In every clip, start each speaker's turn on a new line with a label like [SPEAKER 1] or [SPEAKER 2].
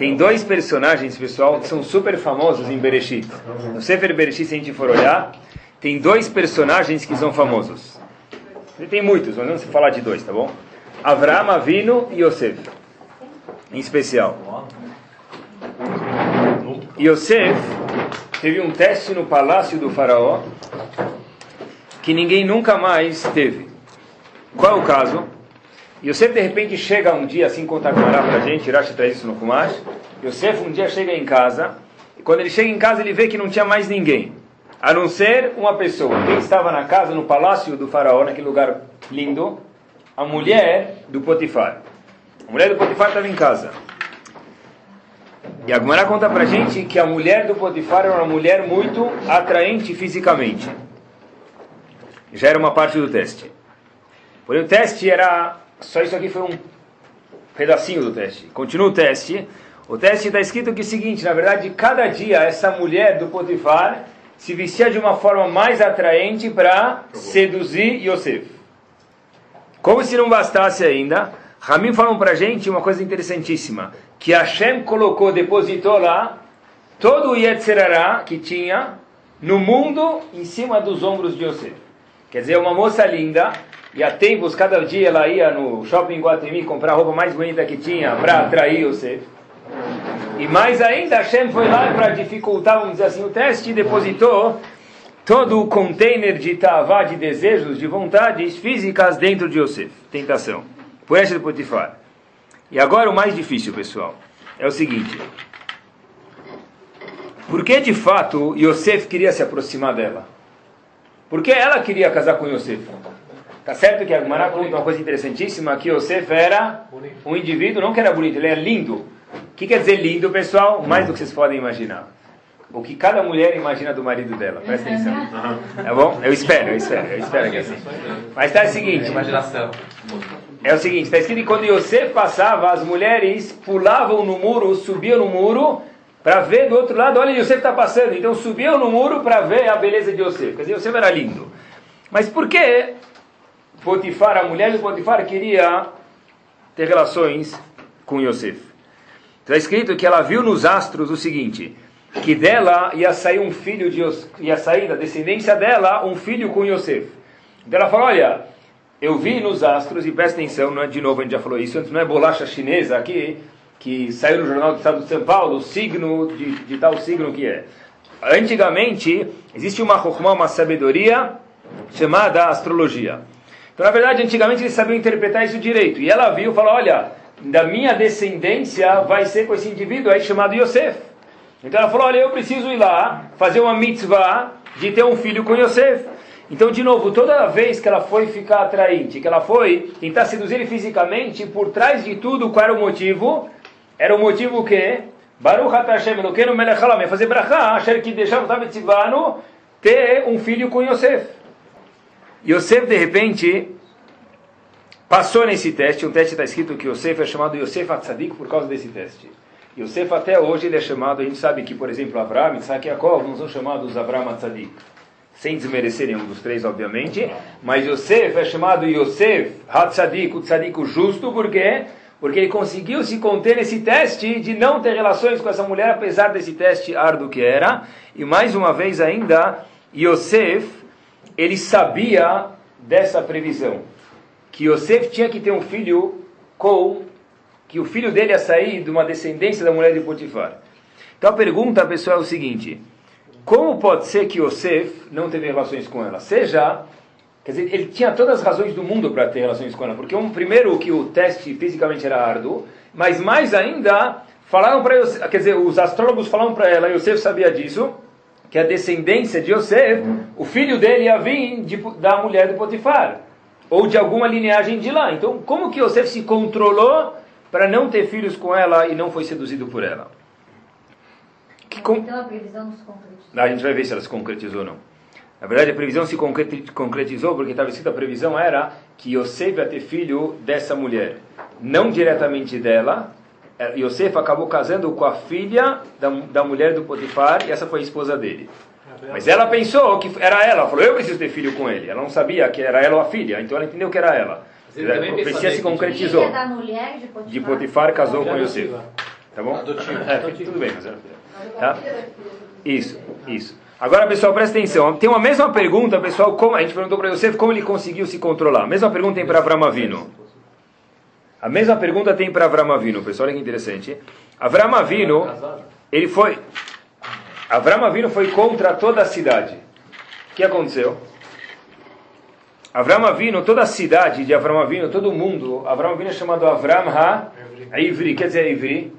[SPEAKER 1] Tem dois personagens, pessoal, que são super famosos em Bereshit. No Sefer Bereshit, se a gente for olhar, tem dois personagens que são famosos. Tem muitos, mas vamos falar de dois, tá bom? Avraham Avinu e Yosef, em especial. Yosef teve um teste no palácio do faraó que ninguém nunca mais teve. Qual é o caso? Yosef de repente chega um dia, assim conta a para a gente, Rashi traz isso no Kumash. Yosef um dia chega em casa, e quando ele chega em casa ele vê que não tinha mais ninguém, a não ser uma pessoa. Quem estava na casa, no palácio do faraó, naquele lugar lindo? A mulher do Potifar. A mulher do Potifar estava em casa. E a Gemara conta pra gente que a mulher do Potifar era uma mulher muito atraente fisicamente. Já era uma parte do teste. Porém, o teste era. Só isso aqui foi um pedacinho do teste. Continua o teste. O teste está escrito que é o seguinte: na verdade, cada dia essa mulher do Potifar se vestia de uma forma mais atraente para seduzir Yosef. Como se não bastasse ainda, Ramim falou para a gente uma coisa interessantíssima que Hashem colocou, depositou lá, todo o Yetzerará que tinha no mundo em cima dos ombros de Yosef. Quer dizer, uma moça linda, e há tempos, cada dia ela ia no shopping Guatemi comprar a roupa mais bonita que tinha para atrair Yosef. E mais ainda, Hashem foi lá para dificultar, vamos dizer assim, o teste e depositou todo o container de tavá, de desejos, de vontades físicas dentro de Yosef. Tentação. Por essa de Potifar. E agora o mais difícil, pessoal, é o seguinte. Por que de fato Yosef queria se aproximar dela? Porque ela queria casar com Yosef. Tá certo que a Gemara conta uma coisa interessantíssima, que Yosef era um indivíduo, não que era bonito, ele era lindo. O que quer dizer lindo, pessoal? Mais do que vocês podem imaginar. O que cada mulher imagina do marido dela. Presta atenção. Tá bom? Eu espero, eu espero, eu espero que é assim. Mas tá o seguinte.
[SPEAKER 2] Imaginação.
[SPEAKER 1] É o seguinte, está escrito que quando Yosef passava, as mulheres pulavam no muro, subiam no muro, para ver do outro lado, olha, Yosef está passando. Então subiam no muro para ver a beleza de Yosef. Quer dizer, Yosef era lindo. Mas por que Potifar, a mulher de Potifar, queria ter relações com Yosef? Está escrito que ela viu nos astros o seguinte, que dela ia sair um filho de ia sair da descendência dela um filho com Yosef. Então ela falou, olha, eu vi nos astros, e presta atenção, não é, de novo a gente já falou isso, antes não é bolacha chinesa aqui, que saiu no Jornal do Estado de São Paulo, o signo de, de tal signo que é. Antigamente, existe uma uma sabedoria chamada astrologia. Então, na verdade, antigamente eles sabiam interpretar isso direito. E ela viu falou, olha, da minha descendência vai ser com esse indivíduo aí chamado Yosef. Então ela falou, olha, eu preciso ir lá, fazer uma mitzvah de ter um filho com Yosef. Então, de novo, toda vez que ela foi ficar atraente, que ela foi tentar seduzir ele fisicamente, por trás de tudo, qual era o motivo? Era o motivo que Baruch Hashem Elokeinu Melech Halam, fazer brachá, achar que deixava Tabetzivano ter um filho com Yosef. Yosef, de repente, passou nesse teste. Um teste está escrito que Yosef é chamado Yosef Atzadik por causa desse teste. Yosef até hoje ele é chamado, a gente sabe que, por exemplo, Abraham, Isaac e Jacob não são chamados Abraham Atzadik sem desmerecer nenhum dos três, obviamente, mas Yosef é chamado Yosef Hatzadik, o tzadik justo, por quê? Porque ele conseguiu se conter nesse teste de não ter relações com essa mulher, apesar desse teste árduo que era. E mais uma vez ainda, Yosef, ele sabia dessa previsão, que Yosef tinha que ter um filho com, que o filho dele ia sair de uma descendência da mulher de Potifar. Então a pergunta, pessoal, é o seguinte, como pode ser que Yosef não teve relações com ela? Seja, quer dizer, ele tinha todas as razões do mundo para ter relações com ela, porque um, primeiro que o teste fisicamente era árduo, mas mais ainda, falaram para quer dizer, os astrólogos falaram para ela, Yosef sabia disso, que a descendência de Yosef, o filho dele ia vir de, da mulher do Potifar, ou de alguma linhagem de lá. Então, como que Yosef se controlou para não ter filhos com ela e não foi seduzido por ela?
[SPEAKER 3] Que com... Então a previsão não se concretizou.
[SPEAKER 1] A gente vai ver se ela se concretizou ou não. Na verdade, a previsão se concretizou porque estava escrito a previsão era que Yosef ia ter filho dessa mulher. Não diretamente dela. É, Yosef acabou casando com a filha da, da mulher do Potifar e essa foi a esposa dele. Mas ela pensou que era ela. Falou, eu preciso ter filho com ele. Ela não sabia que era ela ou a filha. Então ela entendeu que era ela. A profecia se concretizou.
[SPEAKER 3] Filha da mulher de Potifar,
[SPEAKER 1] de Potifar casou com Yosef. Tá bom?
[SPEAKER 2] Adotivo.
[SPEAKER 1] É, tudo bem, mas era filha. Tá? Isso, isso. Agora, pessoal, presta atenção. Tem uma mesma pergunta, pessoal, como a gente perguntou para Yosef como ele conseguiu se controlar. A mesma pergunta tem para Avram Avinu. A mesma pergunta tem para Avram Avinu, pessoal, olha que interessante. Avram Avinu, ele foi... Avram Avinu foi contra toda a cidade. O que aconteceu? Avram Avinu, toda a cidade de Avram Avinu, todo mundo, Avram Avinu é chamado Avram Ha-Ivri, quer dizer Ivri.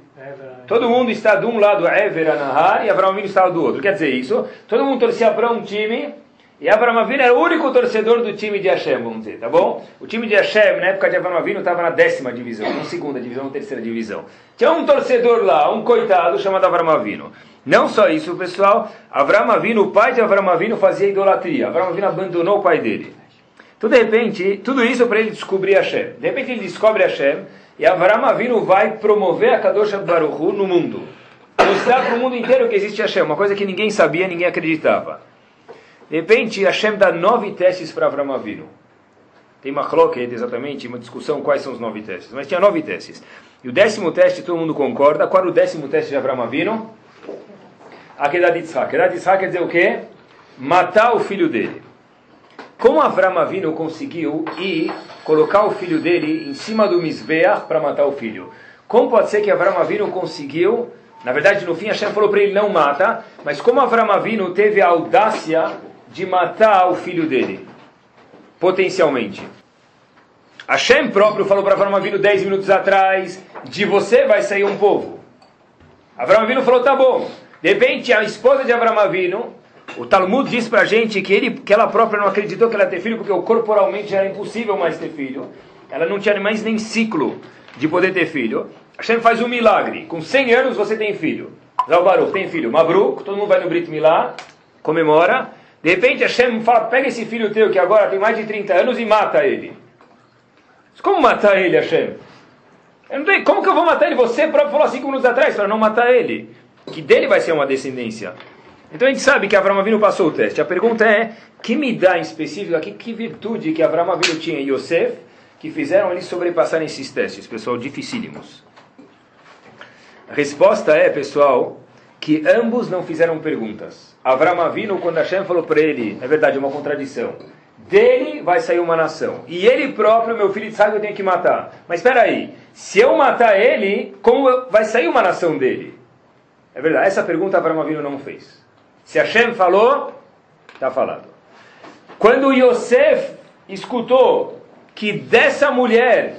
[SPEAKER 1] Todo mundo está de um lado, Ever Anahar, e Avram Avinu estava do outro. Quer dizer isso, todo mundo torcia para um time, e Avram Avinu era o único torcedor do time de Hashem, vamos dizer, tá bom? O time de Hashem, na época de Avram Avinu, estava na décima divisão, não segunda divisão, não terceira divisão. Tinha um torcedor lá, um coitado, chamado Avram Avinu. Não só isso, pessoal, Avram Avinu, o pai de Avram Avinu, fazia idolatria. Avram Avinu abandonou o pai dele. Então, de repente, tudo isso para ele descobrir Hashem. De repente, ele descobre Hashem, e Avram Avinu vai promover a Kadosh Baruch Hu no mundo. Mostrar para o mundo inteiro que existe Hashem, uma coisa que ninguém sabia, ninguém acreditava. De repente, Hashem dá nove testes para Avram Avinu. Tem uma cloquete, exatamente, uma discussão quais são os nove testes. Mas tinha nove testes. E o décimo teste, todo mundo concorda. Qual era o décimo teste de Avram Avinu? Akedat Yitzhak. Akedat Yitzhak quer dizer o quê? Matar o filho dele. Como Avram Avinu conseguiu ir colocar o filho dele em cima do Mizbeach para matar o filho? Como pode ser que Avram Avinu conseguiu? Na verdade, no fim, Hashem falou para ele não mata, mas como Avram Avinu teve a audácia de matar o filho dele? Potencialmente. Hashem próprio falou para Avram Avinu 10 minutos atrás, de você vai sair um povo. Avram Avinu falou, tá bom. De repente, a esposa de Avram Avinu, o Talmud diz para a gente que, ele, que ela própria não acreditou que ela ia ter filho, porque corporalmente era impossível mais ter filho. Ela não tinha mais nem ciclo de poder ter filho. Hashem faz um milagre. Com 100 anos você tem filho. Zalbaruch tem filho. Mabruk, todo mundo vai no Brit Milá, comemora. De repente Hashem fala, pega esse filho teu que agora tem mais de 30 anos e mata ele. Como matar ele, Hashem? Tenho, como que eu vou matar ele? Você próprio falou cinco minutos atrás para não matar ele. Que dele vai ser uma descendência. Então a gente sabe que Avram Avinu passou o teste. A pergunta é, que me dá em específico aqui, que virtude que Avram Avinu tinha em Yosef, que fizeram eles sobrepassarem esses testes, pessoal, dificílimos? A resposta é, pessoal, que ambos não fizeram perguntas. Avram Avinu, quando Hashem falou para ele, é verdade, é uma contradição. Dele vai sair uma nação. E ele próprio, meu filho sabe, eu tenho que matar. Mas espera aí, se eu matar ele, como vai sair uma nação dele? É verdade, essa pergunta Avram Avinu não fez. Se Hashem falou, está falado. Quando Yosef escutou que dessa mulher,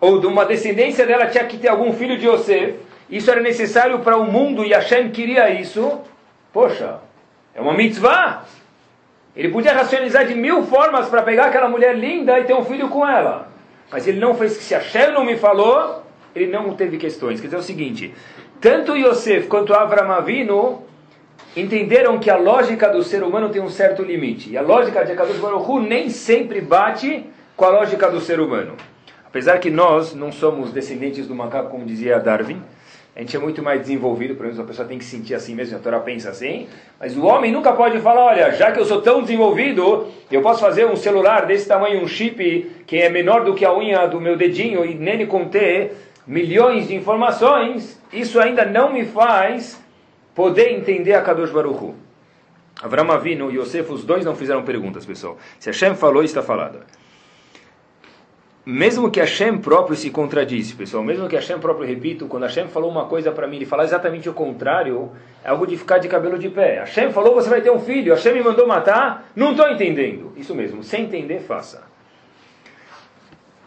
[SPEAKER 1] ou de uma descendência dela, tinha que ter algum filho de Yosef, isso era necessário para o mundo e Hashem queria isso, poxa, é uma mitzvah. Ele podia racionalizar de mil formas para pegar aquela mulher linda e ter um filho com ela. Mas ele não fez que se Hashem não me falou, ele não teve questões. Quer dizer o seguinte, tanto Yosef quanto Avram Avinu entenderam que a lógica do ser humano tem um certo limite. E a lógica de Akadosh Baruch nem sempre bate com a lógica do ser humano. Apesar que nós não somos descendentes do macaco, como dizia Darwin, a gente é muito mais desenvolvido, pelo menos a pessoa tem que sentir assim mesmo, a Torá pensa assim, mas o homem nunca pode falar, olha, já que eu sou tão desenvolvido, eu posso fazer um celular desse tamanho, um chip que é menor do que a unha do meu dedinho e nele conter milhões de informações, isso ainda não me faz poder entender a Kadosh Baruch Hu. Avram Avinu e Yosef, os dois não fizeram perguntas, pessoal. Se Hashem falou, está falado. Mesmo que Hashem próprio se contradisse, pessoal, mesmo que Hashem próprio, repito, quando Hashem falou uma coisa para mim, ele falar exatamente o contrário, é algo de ficar de cabelo de pé. Hashem falou, você vai ter um filho, Hashem me mandou matar, não estou entendendo. Isso mesmo, sem entender, faça.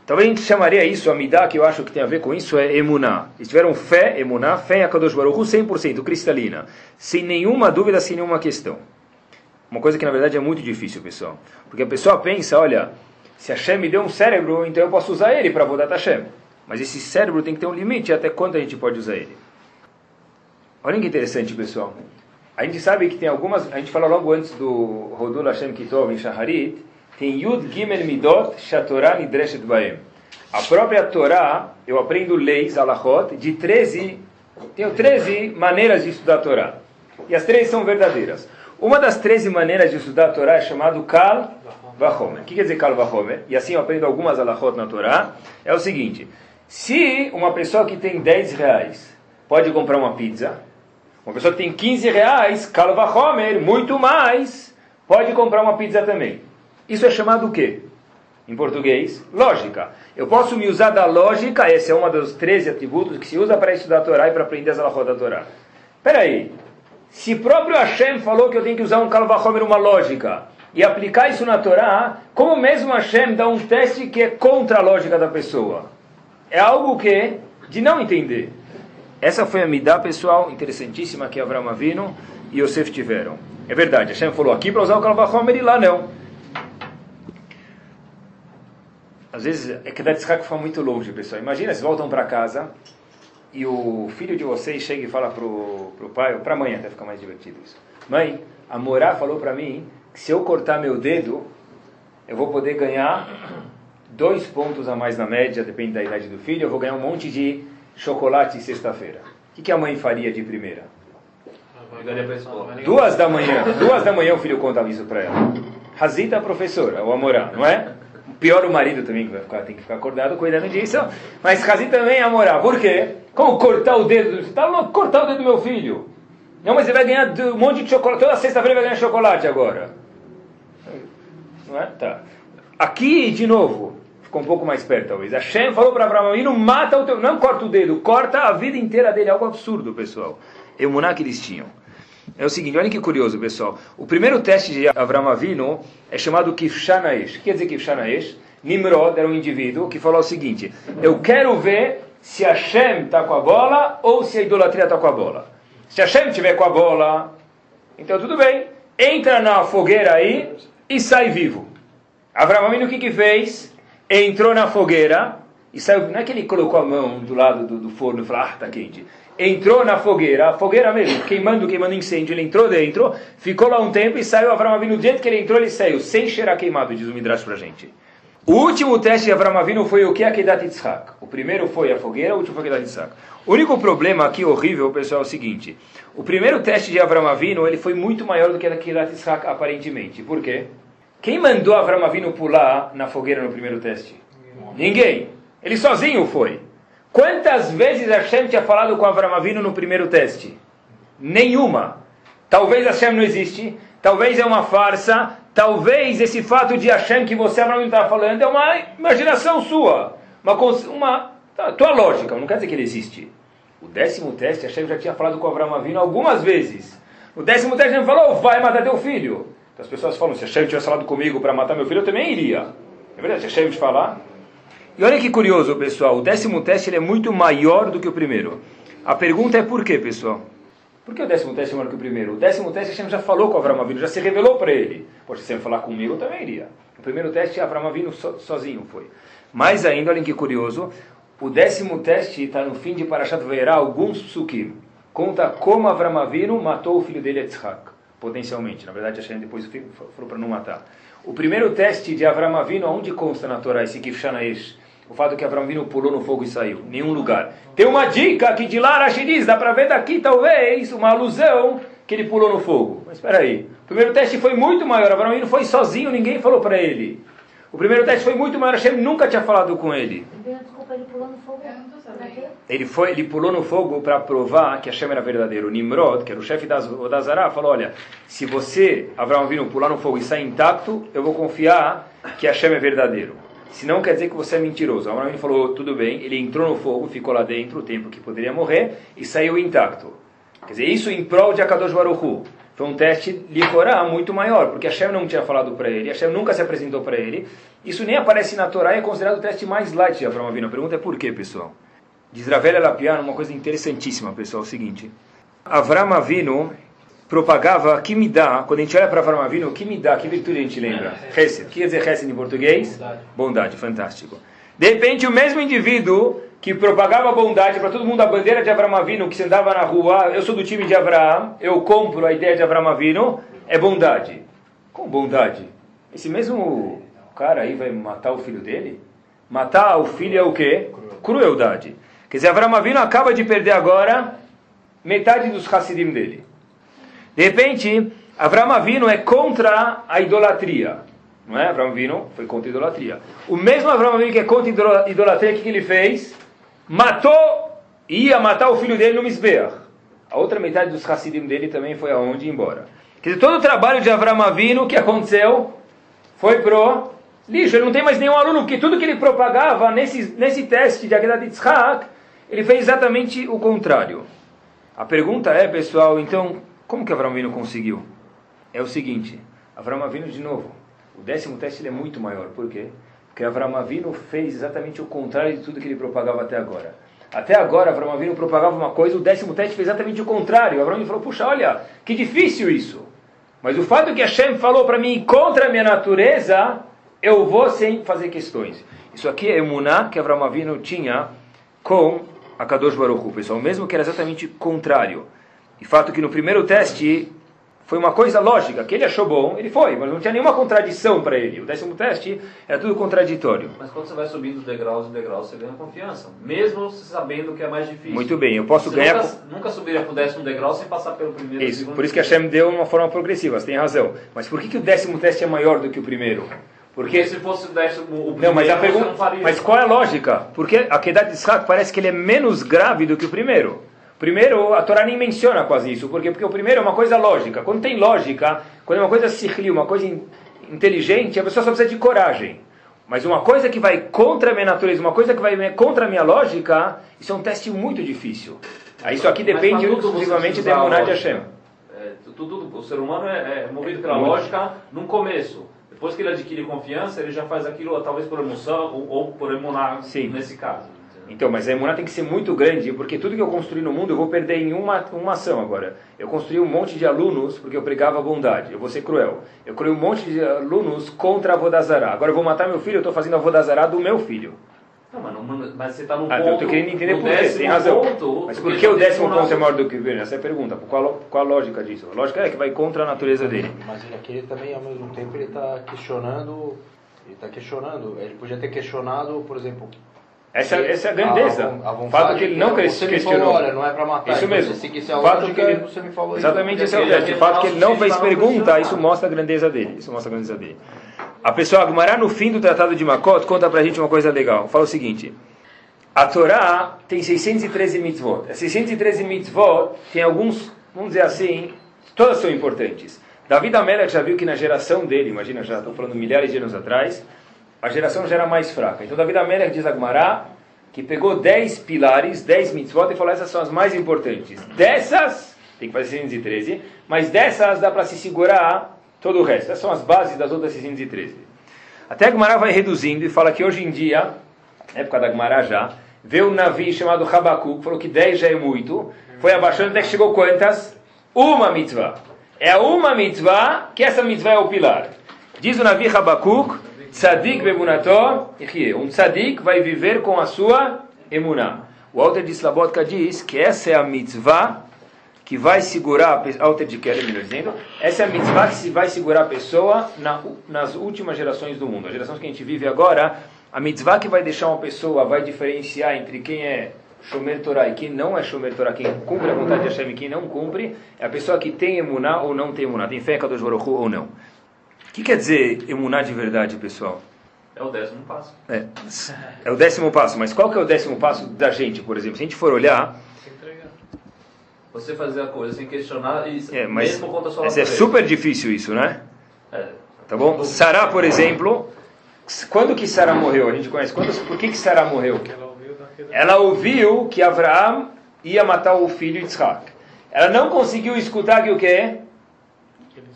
[SPEAKER 1] Talvez a gente chamaria isso, a que eu acho que tem a ver com isso, é emuná. Eles tiveram fé, emuná, fé em Akadosh Baruch Hu, 100%, cristalina. Sem nenhuma dúvida, sem nenhuma questão. Uma coisa que na verdade é muito difícil, pessoal. Porque a pessoa pensa, olha, se Hashem me deu um cérebro, então eu posso usar ele para Vodat Hashem. Mas esse cérebro tem que ter um limite, até quanto a gente pode usar ele. Olha que interessante, pessoal. A gente sabe que tem algumas, a gente falou logo antes do Rodul Hashem Kitov em Shaharit, tem Yud Gimel Midot Shatorah Nidreshet Baem. A própria Torá, eu aprendo leis, alachot, de 13, tenho 13 maneiras de estudar a Torá. E as três são verdadeiras. Uma das 13 maneiras de estudar a Torá é chamado Kal Vahomer. O que quer dizer Kal Vahomer? E assim eu aprendo algumas alachot na Torá. É o seguinte, se uma pessoa que tem 10 reais pode comprar uma pizza. Uma pessoa que tem 15 reais, calva homer, muito mais, pode comprar uma pizza também. Isso é chamado o quê? Em português, lógica. Eu posso me usar da lógica, esse é um dos 13 atributos que se usa para estudar a Torá e para aprender as alahot da Torá. Espera aí, se próprio Hashem falou que eu tenho que usar um kalvachomer, uma lógica, e aplicar isso na Torá, como mesmo Hashem dá um teste que é contra a lógica da pessoa? É algo que de não entender. Essa foi a midá, pessoal, interessantíssima que Avram Avinu e Yosef tiveram. É verdade, Hashem falou aqui para usar o Kalvachomer e lá não. Às vezes é que da Tzchak foi muito longe, pessoal. Imagina, se voltam para casa e o filho de vocês chega e fala pro, pro pai, ou para a mãe até fica mais divertido isso. Mãe, a Morá falou para mim que se eu cortar meu dedo, eu vou poder ganhar dois pontos a mais na média, depende da idade do filho, eu vou ganhar um monte de chocolate sexta-feira. O que, que a mãe faria de primeira? Duas da manhã, duas da manhã o filho conta isso para ela. Razita a professora, o Amorá, não é? Pior o marido também, que vai ficar, tem que ficar acordado cuidando disso. Mas Razita também é Amorá. Por quê? Como cortar o dedo? Você está cortar o dedo do meu filho. Não, mas você vai ganhar um monte de chocolate. Toda sexta-feira vai ganhar chocolate agora. Não é? Tá. Aqui, de novo, ficou um pouco mais perto talvez. A Shem falou para Abraão, não mata o teu, não corta o dedo, corta a vida inteira dele. Algo absurdo, pessoal. Emuná que eles tinham. É o seguinte, olha que curioso, pessoal. O primeiro teste de Avram Avinu é chamado Kifshanaesh. O que quer dizer Kifshanaesh? Nimrod era um indivíduo que falou o seguinte: Eu quero ver se Hashem está com a bola ou se a idolatria está com a bola. Se Hashem estiver com a bola, então tudo bem. Entra na fogueira aí e sai vivo. Avram Avinu o que, que fez? Entrou na fogueira e saiu. Não é que ele colocou a mão do lado do, do forno e falou: Ah, está quente entrou na fogueira, a fogueira mesmo, queimando, queimando incêndio, ele entrou dentro, ficou lá um tempo e saiu. Avram Avinu, do jeito que ele entrou, ele saiu, sem cheirar queimado, diz o Midrash pra gente. O último teste de Avram Avinu foi o que? A Kedat Yitzhak. O primeiro foi a fogueira, o último foi a Kedat Yitzhak. O único problema aqui horrível, pessoal, é o seguinte. O primeiro teste de Avram Avinu, ele foi muito maior do que a Kedat Yitzhak, aparentemente. Por quê? Quem mandou Avram Avinu pular na fogueira no primeiro teste? Ninguém. Ele sozinho foi. Quantas vezes Hashem tinha falado com Avram Avinu no primeiro teste? Nenhuma. Talvez Hashem não existe, talvez é uma farsa, talvez esse fato de Hashem que você Avram está falando é uma imaginação sua, uma, uma tá, tua lógica, não quer dizer que ele existe. O décimo teste, Hashem já tinha falado com Avram Avinu algumas vezes. O décimo teste ele falou, vai matar teu filho. Então as pessoas falam, se Hashem tivesse falado comigo para matar meu filho, eu também iria. É verdade, se Hashem te falar, e olha que curioso, pessoal, o décimo teste é muito maior do que o primeiro. A pergunta é por quê, pessoal? Por que o décimo teste é maior que o primeiro? O décimo teste Hashem já falou com Avram Avinu, já se revelou para ele. Poxa, se ele falar comigo, eu também iria. O primeiro teste, Avram Avinu so, sozinho foi. Mais ainda, olhem que curioso, o décimo teste está no fim de Parashat Veirá, alguns psukim. Conta como Avram Avinu matou o filho dele, Yitzhak, potencialmente. Na verdade, Hashem depois falou para não matar. O primeiro teste de Avram Avinu, onde consta na Torá esse Kifshanaesh? O fato que Avram Vino pulou no fogo e saiu. Nenhum lugar. Tem uma dica que de lá Rashi diz, dá para ver daqui talvez uma alusão que ele pulou no fogo. Mas espera aí. O primeiro teste foi muito maior. Avram Vino foi sozinho, ninguém falou para ele. O primeiro teste foi muito maior. Hashem nunca tinha falado com ele.
[SPEAKER 3] Desculpa, ele pulou no fogo.
[SPEAKER 1] Ele, foi, ele pulou no fogo para provar que Hashem era verdadeiro. O Nimrod, que era o chefe da Odazará, falou: Olha, se você, Avram Vino, pular no fogo e sair intacto, eu vou confiar que Hashem é verdadeiro. Se não quer dizer que você é mentiroso. Abraão falou, tudo bem, ele entrou no fogo, ficou lá dentro o tempo que poderia morrer e saiu intacto. Quer dizer, isso em prol de Akadosh Baruchu. Foi um teste licorá muito maior, porque Hashem não tinha falado para ele, Hashem nunca se apresentou para ele. Isso nem aparece na Torá e é considerado o teste mais light de Abraão. A pergunta é por quê, pessoal? Diz Ravel Lapiano uma coisa interessantíssima, pessoal, é o seguinte. Avram Avinu propagava que me dá, quando a gente olha para Avram que me dá, que virtude a gente lembra? Hesed. O que quer dizer Hesed em português? Bondade. bondade, fantástico. De repente, o mesmo indivíduo que propagava bondade para todo mundo, a bandeira de Avram Avinu, que se andava na rua, eu sou do time de Abraão, eu compro a ideia de Avram Avinu, é bondade. Com bondade? Esse mesmo cara aí vai matar o filho dele? Matar o filho é o quê? Crueldade. Quer dizer, Avram Avinu acaba de perder agora metade dos Hassidim dele. De repente, Avram Avinu é contra a idolatria. Não é? Avram Avinu foi contra a idolatria. O mesmo Avram Avinu que é contra a idolatria, o que ele fez? Matou ia matar o filho dele no Mizbeach. A outra metade dos Hassidim dele também foi aonde? Embora. Quer dizer, todo o trabalho de Avram Avinu, o que aconteceu? Foi pro lixo. Ele não tem mais nenhum aluno, porque tudo que ele propagava nesse, nesse teste de Agedat Yitzhak, ele fez exatamente o contrário. A pergunta é, pessoal, então, como que Avram Avinu conseguiu? É o seguinte, Avram Avinu, de novo, o décimo teste é muito maior. Por quê? Porque Avram Avinu fez exatamente o contrário de tudo que ele propagava até agora. Até agora, Avram Avinu propagava uma coisa, o décimo teste fez exatamente o contrário. Avram falou, puxa, olha, que difícil isso. Mas o fato que Hashem falou para mim, contra a minha natureza, eu vou sem fazer questões. Isso aqui é emuná que Avram Avinu tinha com a Kadosh Baruch Hu, pessoal, mesmo que era exatamente contrário. E fato que no primeiro teste foi uma coisa lógica, que ele achou bom, ele foi, mas não tinha nenhuma contradição para ele. O décimo teste era tudo contraditório.
[SPEAKER 2] Mas quando você vai subindo degraus e degraus, você ganha confiança, mesmo sabendo que é mais difícil.
[SPEAKER 1] Muito bem, eu posso
[SPEAKER 2] você
[SPEAKER 1] ganhar.
[SPEAKER 2] Nunca, nunca subiria para o décimo degrau sem passar pelo primeiro.
[SPEAKER 1] Isso,
[SPEAKER 2] segundo,
[SPEAKER 1] por isso que Hashem deu uma forma progressiva, você tem razão. Mas por que, que o décimo teste é maior do que o primeiro?
[SPEAKER 2] Porque se fosse o décimo, o primeiro,
[SPEAKER 1] Não, mas a pergunta. Mas qual é a lógica? Porque a Kedat Yitzhak parece que ele é menos grave do que o primeiro. Primeiro, a Torá nem menciona quase isso. Por quê? Porque o primeiro é uma coisa lógica. Quando tem lógica, quando é uma coisa sihli, uma coisa in- inteligente, a pessoa só precisa de coragem. Mas uma coisa que vai contra a minha natureza, uma coisa que vai contra a minha lógica, isso é um teste muito difícil. Isso aqui depende exclusivamente da Emuná de. Hashem.
[SPEAKER 2] É, tu- tudo, o ser humano é, é movido pela
[SPEAKER 1] Muito.
[SPEAKER 2] lógica num começo. Depois que ele adquire confiança, ele já faz aquilo talvez por emoção ou, ou por emunar,
[SPEAKER 1] Sim.
[SPEAKER 2] nesse caso.
[SPEAKER 1] Então, mas a emuná tem que ser muito grande, porque tudo que eu construí no mundo eu vou perder em uma, uma ação agora. Eu construí um monte de alunos porque eu pregava a bondade, eu vou ser cruel. Eu criei um monte de alunos contra a Vodazará. Agora eu vou matar meu filho, eu estou fazendo a Vodazará do meu filho.
[SPEAKER 2] Não, mas, não- mas você está no
[SPEAKER 1] Ah,
[SPEAKER 2] ponto.
[SPEAKER 1] eu estou querendo entender por quê, tem razão.
[SPEAKER 2] Ponto,
[SPEAKER 1] Mas por que o décimo ponto é maior do que o primeiro? Essa é a pergunta. Qual, qual a lógica disso? A lógica é que vai contra a natureza dele.
[SPEAKER 4] Mas ele aqui ele também, ao mesmo tempo, ele está questionando. Ele está questionando. Ele podia ter questionado, por exemplo.
[SPEAKER 1] Essa,
[SPEAKER 4] se
[SPEAKER 1] essa é a grandeza.
[SPEAKER 4] a- a
[SPEAKER 1] o fato que ele não
[SPEAKER 4] você
[SPEAKER 1] ques-
[SPEAKER 4] me
[SPEAKER 1] questionou.
[SPEAKER 4] Falou, Olha, não é para matar.
[SPEAKER 1] Isso
[SPEAKER 4] então,
[SPEAKER 1] mesmo.
[SPEAKER 4] Se seguisse a
[SPEAKER 1] O fato que-
[SPEAKER 4] você me falou
[SPEAKER 1] Exatamente esse é o
[SPEAKER 2] Ele
[SPEAKER 1] teste. O fato que ele não fez pergunta, isso mostra a grandeza dele. Isso mostra a grandeza dele. A pessoa Agmará, no fim do Tratado de Makot, conta pra gente uma coisa legal. Fala o seguinte. A Torá tem 613 mitzvot. As 613 mitzvot tem alguns, vamos dizer assim, todas são importantes. Davi Amelech já viu que na geração dele, imagina, já estou falando milhares de anos atrás, a geração já era mais fraca. Então Davi Amelech diz a Agmará que pegou 10 pilares, 10 mitzvot e falou essas são as mais importantes. Dessas, tem que fazer 613, mas dessas dá para se segurar todo o resto. Essas são as bases das outras 613. Até a Agmará vai reduzindo e fala que hoje em dia, na época da Agmará já, veio um navio chamado Habacuc, falou que 10 já é muito, foi abaixando até que chegou quantas? Uma mitzvah. É uma mitzvah que essa mitzvah é o pilar. Diz o navio Habacuc, Tzadik bemunató, um tzadik vai viver com a sua emuná. O Alter de Slabotka diz que essa é a mitzvah que vai segurar, a Alter de Kerem, melhor dizendo, essa é a mitzvah que vai segurar a pessoa na, nas últimas gerações do mundo. As gerações que a gente vive agora, a mitzvah que vai deixar uma pessoa, vai diferenciar entre quem é Shomer Torah e quem não é Shomer Torah, quem cumpre a vontade de Hashem e quem não cumpre, é a pessoa que tem emuná ou não tem emuná, tem fé em Kadosh Baruch ou não. O que quer dizer emuná de verdade, pessoal?
[SPEAKER 2] É o décimo passo.
[SPEAKER 1] É, é o décimo passo, mas qual que é o décimo passo da gente, por exemplo? Se a gente for olhar,
[SPEAKER 2] Você fazer a coisa sem questionar e
[SPEAKER 1] é, mas,
[SPEAKER 2] mesmo contra a sua
[SPEAKER 1] mas é super difícil isso, né?
[SPEAKER 2] É.
[SPEAKER 1] Tá bom? Sará, por exemplo, quando que Sará morreu? A gente conhece. Quando, por que que Sará morreu? Ela ouviu que Abraão ia matar o filho Yitzhak. Ela não conseguiu escutar que o quê?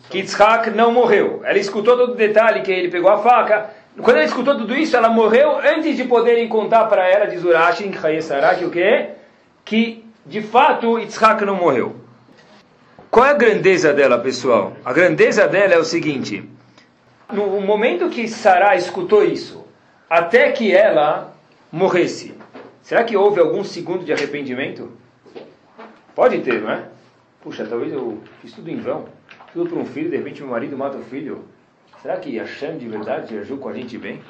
[SPEAKER 1] Que Yitzhak não morreu. Ela escutou todo o detalhe que ele pegou a faca. Quando ela escutou tudo isso, ela morreu antes de poderem contar para ela, diz Urashi, em que o quê? Que, de fato, Yitzhak não morreu. Qual é a grandeza dela, pessoal? A grandeza dela é o seguinte: no momento que Sará escutou isso, até que ela morresse, será que houve algum segundo de arrependimento? Pode ter, não é? Puxa, talvez eu fiz tudo em vão. Tudo para um filho, de repente meu marido mata o filho. Será que Hashem de verdade agiu com a gente bem?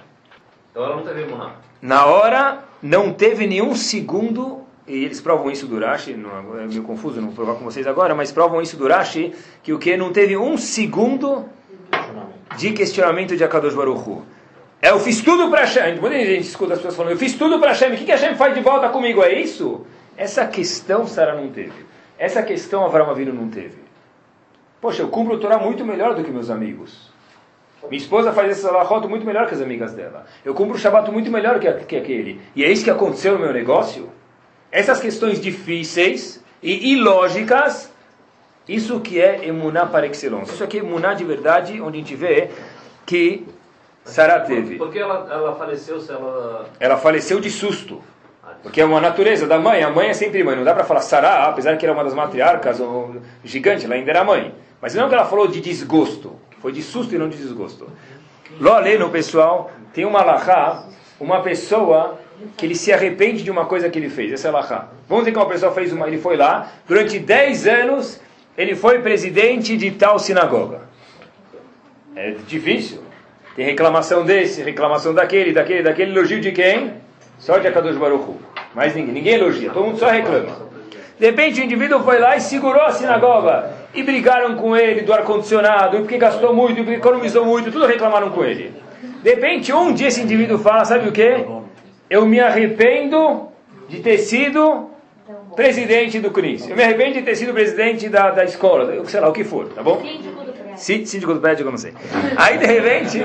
[SPEAKER 2] Então ela não teve emuná.
[SPEAKER 1] Na hora, não teve nenhum segundo, e eles provam isso do Rashi, não, é meio confuso, não vou provar com vocês agora, mas provam isso do Rashi, que o que não teve um segundo de questionamento de Akadosh Baruch Hu. É, eu fiz tudo para Hashem. Muita gente escuta as pessoas falando, eu fiz tudo para Hashem, o que, que Hashem faz de volta comigo? É isso? Essa questão Sara não teve. Essa questão Avram Avinu não teve. Poxa, eu cumpro o Torá muito melhor do que meus amigos. Minha esposa faz esse salahot muito melhor que as amigas dela. Eu cumpro o Shabbat muito melhor que, que aquele. E é isso que aconteceu no meu negócio? Essas questões difíceis e ilógicas, isso que é emuná par excellence. Isso aqui é emuná de verdade, onde a gente vê que Sarah teve.
[SPEAKER 2] Por que ela, ela faleceu se ela...
[SPEAKER 1] Ela faleceu de susto. Porque é uma natureza da mãe. A mãe é sempre mãe. Não dá para falar Sarah, apesar que era uma das matriarcas, ou gigante, ela ainda era mãe. Mas não que ela falou de desgosto. Foi de susto e não de desgosto. Ló no pessoal, tem uma lahá, uma pessoa que ele se arrepende de uma coisa que ele fez. Essa é lahá. Vamos dizer que uma pessoa fez uma, ele foi lá, durante 10 anos, ele foi presidente de tal sinagoga. É difícil. Tem reclamação desse, reclamação daquele, daquele, daquele, elogio de quem? Só de Akadosh Baruch. Mas ninguém, ninguém elogia, todo mundo só reclama. De repente o indivíduo foi lá e segurou a sinagoga e brigaram com ele do ar-condicionado, porque gastou muito, porque economizou muito, tudo reclamaram com ele. De repente, um dia esse indivíduo fala, sabe o que? Eu me arrependo de ter sido presidente do CNIS. Eu me arrependo de ter sido presidente da, da escola, sei lá, o que for, tá bom? Síndico do prédio, eu não sei. Aí, de repente,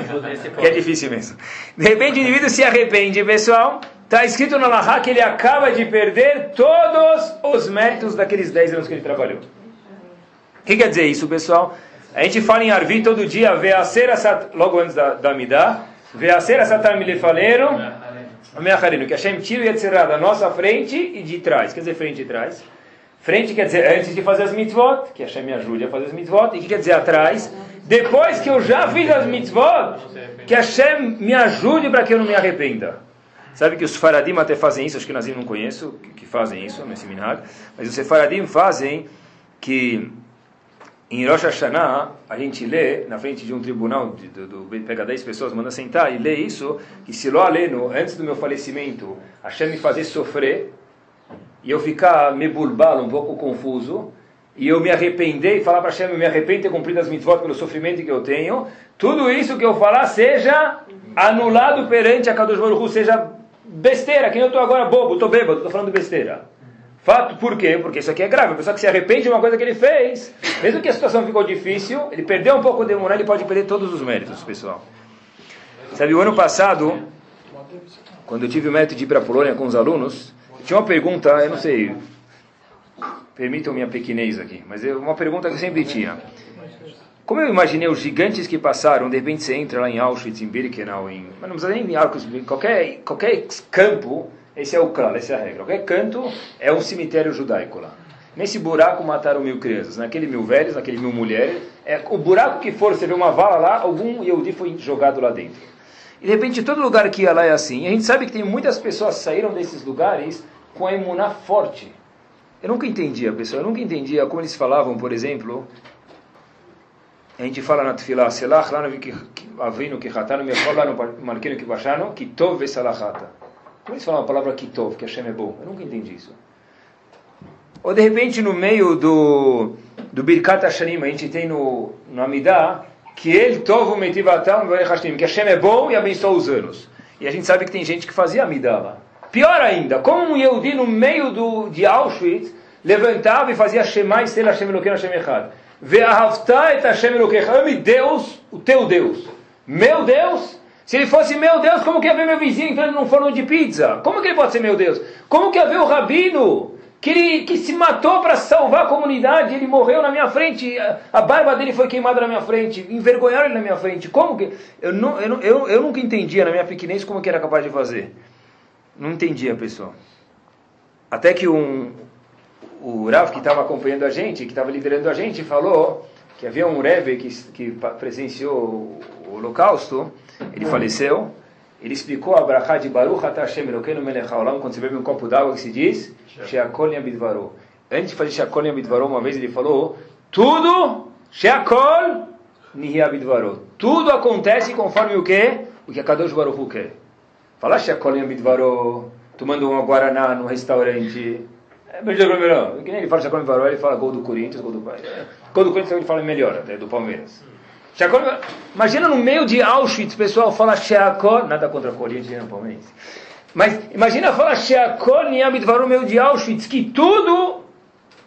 [SPEAKER 1] que é difícil mesmo. De repente, o indivíduo se arrepende, pessoal. Está escrito na Lahá que ele acaba de perder todos os méritos daqueles 10 anos que ele trabalhou. O que quer dizer isso, pessoal? A gente fala em Arvi todo dia, logo antes da, da Midah, Veacera Satar Milefaleiro, que Hashem tira e Yetzirah da nossa frente e de trás. Quer dizer frente e trás? Frente quer dizer antes de fazer as mitzvot, que Hashem me ajude a fazer as mitzvot. E o que quer dizer atrás? Depois que eu já fiz as mitzvot, que Hashem me ajude para que eu não me arrependa. Sabe que os Faradim até fazem isso, acho que Nazim não conheço, que fazem isso nesse minhag, mas os Faradim fazem que em Rosh Hashanah, a gente lê, na frente de um tribunal, de, do, do, pega 10 pessoas, manda sentar e lê isso, que se lo aleno, antes do meu falecimento, Hashem me fazer sofrer, e eu ficar me bulbalo, um pouco confuso, e eu me arrepender e falar para Hashem, eu me arrependo de ter cumprido as mitzvot pelo sofrimento que eu tenho, tudo isso que eu falar seja anulado perante a Kadosh Baruch seja besteira, que eu estou agora bobo, estou bêbado, estou falando besteira. Fato, por quê? Porque isso aqui é grave. A pessoa que se arrepende de uma coisa que ele fez, mesmo que a situação ficou difícil, ele perdeu um pouco de moral, ele pode perder todos os méritos, pessoal. Sabe, o ano passado, quando eu tive o mérito de ir para a Polônia com os alunos, tinha uma pergunta, eu não sei, permitam minha pequenez aqui, mas é uma pergunta que eu sempre tinha. Como eu imaginei os gigantes que passaram, de repente você entra lá em Auschwitz, em Birkenau, em, mas não precisa nem em Auschwitz, qualquer, qualquer campo, esse é o clã, essa é a regra. Qualquer canto é um cemitério judaico lá. Nesse buraco mataram mil crianças, naquele mil velhos, naquele mil mulheres. É, o buraco que for, você vê uma vala lá, algum Yehudi foi jogado lá dentro. E de repente todo lugar que ia lá é assim. E a gente sabe que tem muitas pessoas que saíram desses lugares com a imuná forte. Eu nunca entendia, pessoal, eu nunca entendia como eles falavam, por exemplo, a gente fala na Tfilah, Selach, lá no Avinu, que Hatano, me fala no Marquino, que Bashano, que Tov Vesalachata. Como eles falam a palavra kitov, que Hashem é bom? Eu nunca entendi isso. Ou de repente no meio do, do Birkat Hashanim, a gente tem no, no Amidah, que ele tov metivatam que Hashem é bom e abençoa os anos. E a gente sabe que tem gente que fazia Amidah lá. Pior ainda, como um Yehudi no meio do, de Auschwitz levantava e fazia Shemai Sel Hashem Elokeinu Hashem Echad. Ve'ahavta et Hashem Elokeinu. Ame Deus, o teu Deus. Meu Deus se ele fosse meu Deus, como que ia ver meu vizinho entrando num forno de pizza? Como que ele pode ser meu Deus? Como que ia ver o rabino que, ele, que se matou para salvar a comunidade? Ele morreu na minha frente, a, a, barba dele foi queimada na minha frente, envergonharam ele na minha frente. Como que. Eu, não, eu, eu, eu nunca entendia na minha pequenez como que era capaz de fazer. Não entendia, pessoal. Até que um, o Rav que estava acompanhando a gente, que estava liderando a gente, falou que havia um Rebbe que, que presenciou o holocausto, ele faleceu, ele explicou a brachá de Baruch Hashem Elokeinu Melech HaOlam, quando você bebe um copo d'água que se diz Sheakol Yamidvaro. Antes de fazer Sheakol Yamidvaro, uma vez ele falou, tudo Sheakol Nihiyabidvaro. Tudo acontece conforme o que? O que a Kadosh Baruch quer. Falar Sheakol Yamidvaro, tomando uma Guaraná no restaurante, é melhor. Que nem ele fala Chacon Varó, ele fala gol do Corinthians, gol do Gol do Corinthians ele fala melhor, até do Palmeiras. Imagina no meio de Auschwitz, o pessoal fala Chacon, nada contra o Corinthians e o Palmeiras. Mas imagina falar Sheakol Niamidvaru meu de Auschwitz, que tudo,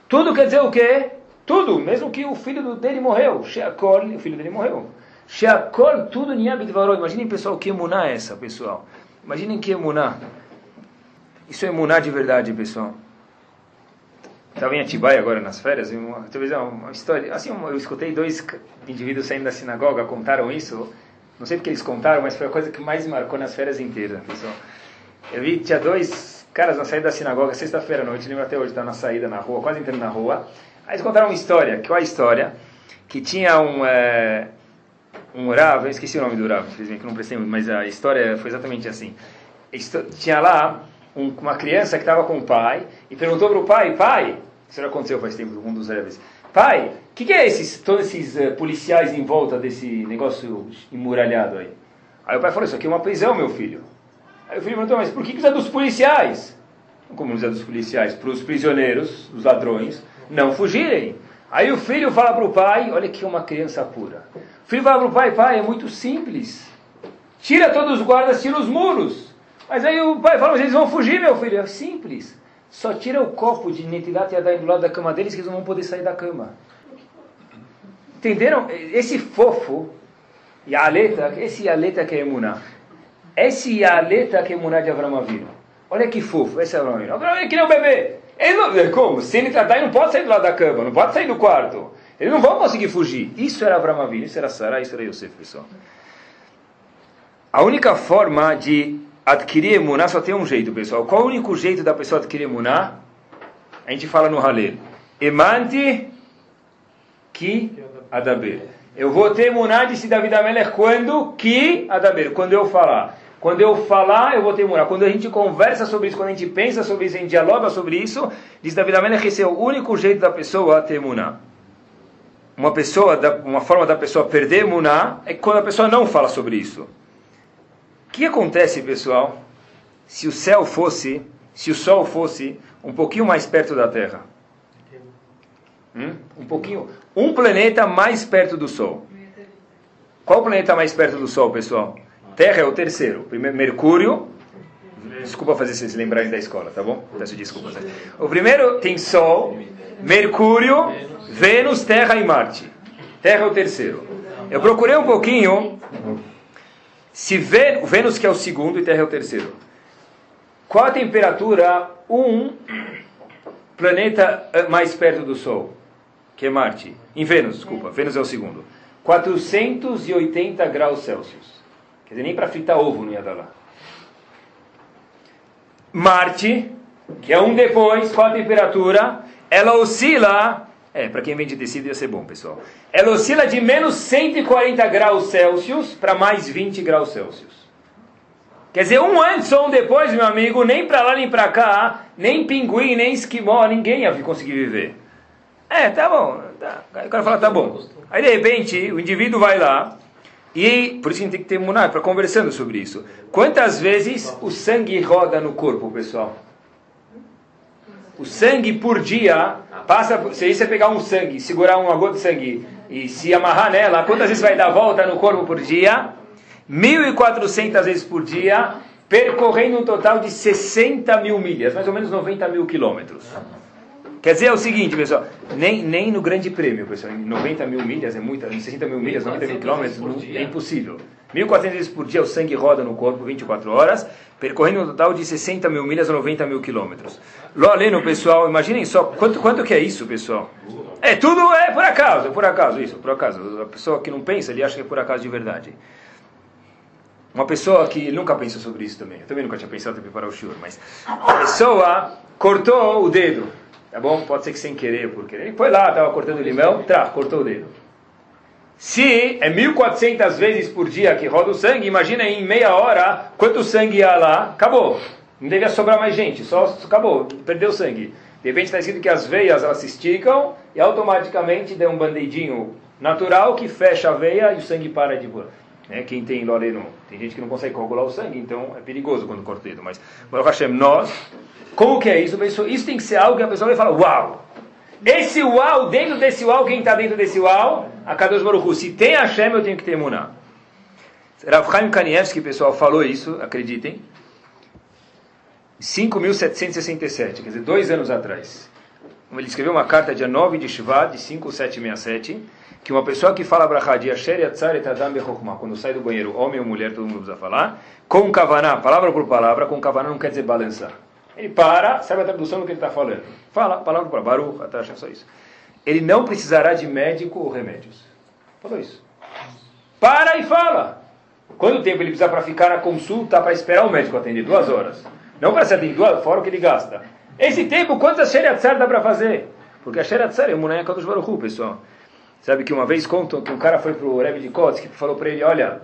[SPEAKER 1] tudo quer dizer o quê? Tudo, mesmo que o filho dele morreu. Sheakol, o filho dele morreu. Sheakol, tudo Niamidvaru. Imaginem, pessoal, que emuná é essa, pessoal. Imaginem que emuná. Isso é emuná de verdade, pessoal. Estava em Atibaia agora nas férias, uma, talvez uma história. Assim, eu escutei dois indivíduos saindo da sinagoga, contaram isso. Não sei porque eles contaram, mas foi a coisa que mais marcou nas férias inteiras, pessoal. Eu vi, tinha dois caras na saída da sinagoga, sexta-feira à noite, lembro até hoje, tá na saída na rua, quase entrando na rua. Aí eles contaram uma história, qual é a história? Que tinha um, é, um Rav, eu esqueci o nome do Rav, infelizmente, que não prestei muito, mas a história foi exatamente assim. Tinha lá um, uma criança que estava com o pai e perguntou para o pai, pai, isso já aconteceu faz tempo, um dos Ravs, pai, o que, que, é esses, todos esses uh, policiais em volta desse negócio emuralhado aí? Aí o pai falou, isso aqui é uma prisão, meu filho. Aí o filho perguntou, mas por que precisa dos policiais? Como precisa dos policiais? Para os prisioneiros, os ladrões, não fugirem. Aí o filho fala para o pai, olha que é uma criança pura. O filho fala para o pai, pai, é muito simples. Tira todos os guardas, tira os muros. Mas aí o pai fala, mas eles vão fugir, meu filho. É simples. Só tira o copo de Netilat Yadayim do lado da cama deles que eles não vão poder sair da cama. Entenderam? Esse fofo, e aleta, esse aleta que é emuná. Esse Yaleta que é Muná de Avram Avinu. Olha que fofo, esse é Avram Avinu. Avram é que nem um bebê. Ele não, como? Se ele tratar, ele não pode sair do lado da cama, não pode sair do quarto. Eles não vão conseguir fugir. Isso era Avram Avinu, isso era Sarah, isso era Yosef, pessoal. A única forma de adquirir emuná só tem um jeito, pessoal. Qual o único jeito da pessoa adquirir emuná? A gente fala no Halel. Emanti ki adaber. Eu vou ter emuná, disse David Amelech, quando que adaber. Quando eu falar. Quando eu falar, eu vou ter emuná. Quando a gente conversa sobre isso, quando a gente pensa sobre isso, a gente dialoga sobre isso, diz David Amelech, esse é o único jeito da pessoa ter emuná. Uma, pessoa, uma forma da pessoa perder emuná é quando a pessoa não fala sobre isso. O que acontece, pessoal, se o céu fosse, se o sol fosse um pouquinho mais perto da Terra? Hum? Um pouquinho. Um planeta mais perto do Sol. Qual planeta mais perto do Sol, pessoal? Terra é o terceiro. Primeiro, Mercúrio. Desculpa fazer vocês lembrarem da escola, tá bom? Peço desculpas. O primeiro tem Sol, Mercúrio, Vênus, Terra e Marte. Terra é o terceiro. Eu procurei um pouquinho. Se Vênus que é o segundo e Terra é o terceiro. Qual a temperatura um planeta mais perto do Sol? Que é Marte. Em Vênus, desculpa. Vênus é o segundo. 480 graus Celsius. Quer dizer, nem para fritar ovo não ia dar lá. Marte, que é um depois, qual a temperatura? Ela oscila. É, para quem vende tecido ia ser bom, pessoal. Ela oscila de menos 140 graus Celsius para mais 20 graus Celsius. Quer dizer, um antes ou um depois, meu amigo, nem para lá nem para cá, nem pinguim, nem esquimó, ninguém ia conseguir viver. É, tá bom. Tá. Aí o cara fala, tá bom. Aí de repente o indivíduo vai lá e por isso a gente tem que ter muná para conversando sobre isso. Quantas vezes o sangue roda no corpo, pessoal? O sangue por dia passa. Se você pegar um sangue, segurar uma gota de sangue e se amarrar nela, quantas vezes vai dar volta no corpo por dia? 1.400 vezes por dia, percorrendo um total de 60 mil milhas, mais ou menos 90 mil quilômetros. Quer dizer é o seguinte, pessoal, nem, nem no grande prêmio, pessoal, 90 mil milhas é muita, 60 mil milhas, 90 mil quilômetros, é impossível. 1.400 vezes por dia o sangue roda no corpo 24 horas, percorrendo um total de 60 mil milhas ou 90 mil quilômetros. Loleno, pessoal, imaginem só, quanto, quanto que é isso, pessoal? É, tudo é por acaso, é por acaso, isso, por acaso. A pessoa que não pensa, ele acha que é por acaso de verdade. Uma pessoa que nunca pensou sobre isso também, eu também nunca tinha pensado em preparar o shiur, mas a pessoa cortou o dedo, tá bom? Pode ser que sem querer, por querer. Ele foi lá, estava cortando limão, trá, cortou o dedo. Se é 1.400 vezes por dia que roda o sangue, imagina em meia hora quanto sangue ia lá, acabou. Não devia sobrar mais gente, só acabou, perdeu sangue. De repente está escrito que as veias elas se esticam e automaticamente dá um bandeidinho natural que fecha a veia e o sangue para de voar. Né? Quem tem loreno, tem gente que não consegue coagular o sangue, então é perigoso quando corta o dedo. Mas, Baruch Hashem, nós, como que é isso? Isso tem que ser algo que a pessoa vai falar, uau! Esse uau, dentro desse uau, quem está dentro desse uau? A Kadosh Baruch Hu. Se tem Hashem, eu tenho que ter Muná. Rav Chaim Kanievski, pessoal, falou isso, acreditem. 5.767, quer dizer, dois anos atrás. Ele escreveu uma carta dia 9 de Shvat, de 5767, que uma pessoa que fala Bechokmah, quando sai do banheiro, homem ou mulher, todo mundo precisa falar, com kavaná, palavra por palavra, com kavaná não quer dizer balançar. Ele para, sabe a tradução do que ele está falando. Fala, palavra palavra, Baruch, Atasha, só isso. Ele não precisará de médico ou remédios. Falou isso. Para e fala. Quanto tempo ele precisa para ficar na consulta, para esperar o médico atender? Duas horas. Não para ser atendido, duas, fora o que ele gasta. Esse tempo, quantas Sheriatzar dá para fazer? Porque a Sheriatzar é o Munaya Kadosh Baruch Hu, pessoal. Sabe que uma vez contam que um cara foi para o Rebbe de Kotzk e falou para ele, olha,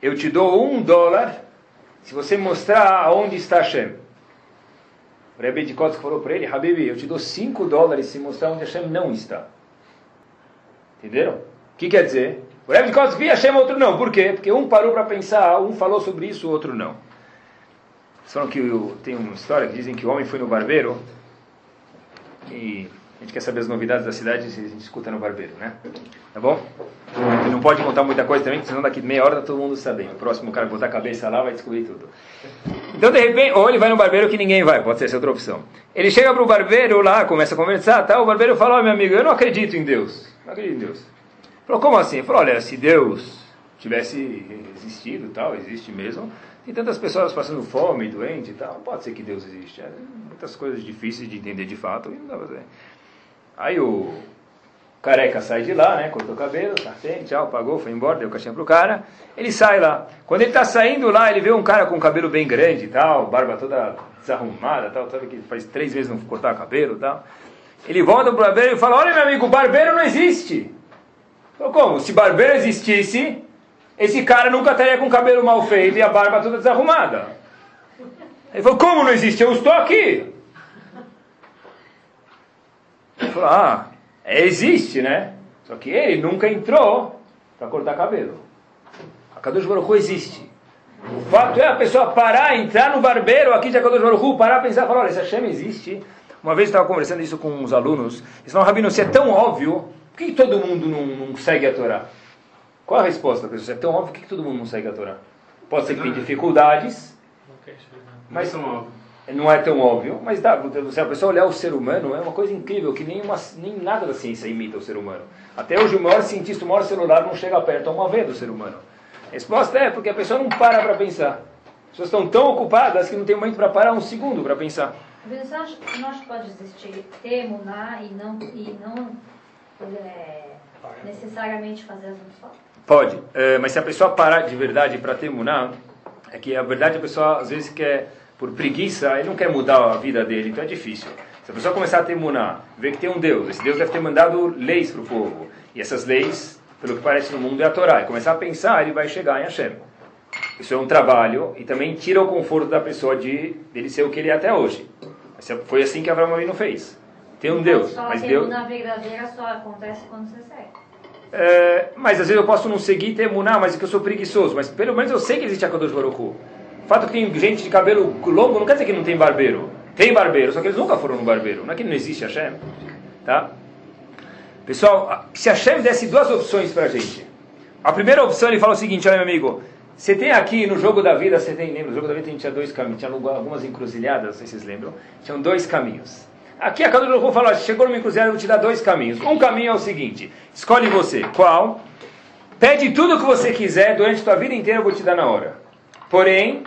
[SPEAKER 1] eu te dou um dólar se você mostrar aonde está Hashem. O Rebbe de Kotzk falou para ele, Habibi, eu te dou cinco dólares se mostrar onde Hashem não está. Entenderam? O que quer dizer? O Rebbe de Kotzk via Hashem, outro não. Por quê? Porque um parou para pensar, um falou sobre isso, o outro não. Falam que tem uma história que dizem que o homem foi no barbeiro e a gente quer saber as novidades da cidade, a gente escuta no barbeiro, né? Tá bom? Você não pode contar muita coisa também, senão daqui meia hora tá todo mundo sabendo. O próximo cara botar a cabeça lá vai descobrir tudo. Então, de repente, ou ele vai no barbeiro que ninguém vai, pode ser essa outra opção. Ele chega pro barbeiro lá, começa a conversar, tá? O barbeiro fala, ó, oh, meu amigo, eu não acredito em Deus. Não acredito em Deus. Ele falou, como assim? Ele falou, olha, se Deus tivesse existido, tal, existe mesmo, tem tantas pessoas passando fome, doente e tal, pode ser que Deus existe. É, muitas coisas difíceis de entender de fato, e não dá pra fazer. Aí o careca sai de lá, né? Cortou o cabelo, tá assim, tchau, pagou, foi embora, deu caixinha pro cara. Ele sai lá. Quando ele tá saindo lá, ele vê um cara com cabelo bem grande e tal, barba toda desarrumada tal, sabe que faz três vezes não cortar cabelo e tal. Ele volta pro barbeiro e fala, olha meu amigo, barbeiro não existe. Então como? Se barbeiro existisse, esse cara nunca estaria com o cabelo mal feito e a barba toda desarrumada. Ele falou, como não existe? Eu estou aqui. Ele falou, ah, existe, né? Só que ele nunca entrou para cortar cabelo. A Kadosh Baruch Hu existe. O fato é a pessoa parar, entrar no barbeiro aqui de Kadosh Baruch Hu, parar, pensar, falar, olha, esse Hashem existe. Uma vez eu estava conversando isso com uns alunos, eles falaram, Rabino, se é tão óbvio, por que todo mundo não, não segue a Torá? Qual a resposta, pessoal? Se é tão óbvio, por que todo mundo não segue a Torá? Pode ser que tem dificuldades, mas não é tão óbvio, mas dá, se a pessoa olhar o ser humano, é uma coisa incrível, que nem, uma, nem nada da ciência imita o ser humano. Até hoje o maior cientista, o maior celular não chega perto a uma vez do ser humano. A resposta é porque a pessoa não para para pensar. As pessoas estão tão ocupadas que não tem momento para parar um segundo para pensar.
[SPEAKER 3] Você acha que nós pode existir temuná e não, e não é, necessariamente fazer as mitzvot?
[SPEAKER 1] Pode, é, mas se a pessoa parar de verdade para temuná, é que a verdade a pessoa às vezes quer por preguiça, ele não quer mudar a vida dele, então é difícil. Se a pessoa começar a temunar, ver que tem um Deus, esse Deus deve ter mandado leis para o povo, e essas leis, pelo que parece no mundo, é a Torá, e começar a pensar, ele vai chegar em Hashem. Isso é um trabalho, e também tira o conforto da pessoa de dele ser o que ele é até hoje. Foi assim que Abraão Avinu fez. Tem um Deus, mas Deus...
[SPEAKER 3] na verdadeira só acontece quando você segue.
[SPEAKER 1] É, mas às vezes eu posso não seguir e temunar, mas é que eu sou preguiçoso. Mas pelo menos eu sei que existe a Kadosh Baruch Hu. O fato que tem gente de cabelo longo não quer dizer que não tem barbeiro. Tem barbeiro, só que eles nunca foram no barbeiro. Não é que não existe Hashem. Tá? Pessoal, se Hashem desse duas opções para a gente. A primeira opção ele fala o seguinte, olha meu amigo, você tem aqui no jogo da vida, você tem, lembra, no jogo da vida tinha dois caminhos, tinha algumas encruzilhadas, não sei se vocês lembram, tinham dois caminhos. Aqui a cada um falou, chegou numa encruzilhada, eu vou te dar dois caminhos. Um caminho é o seguinte, escolhe você, qual? Pede tudo o que você quiser durante a tua vida inteira, eu vou te dar na hora. Porém,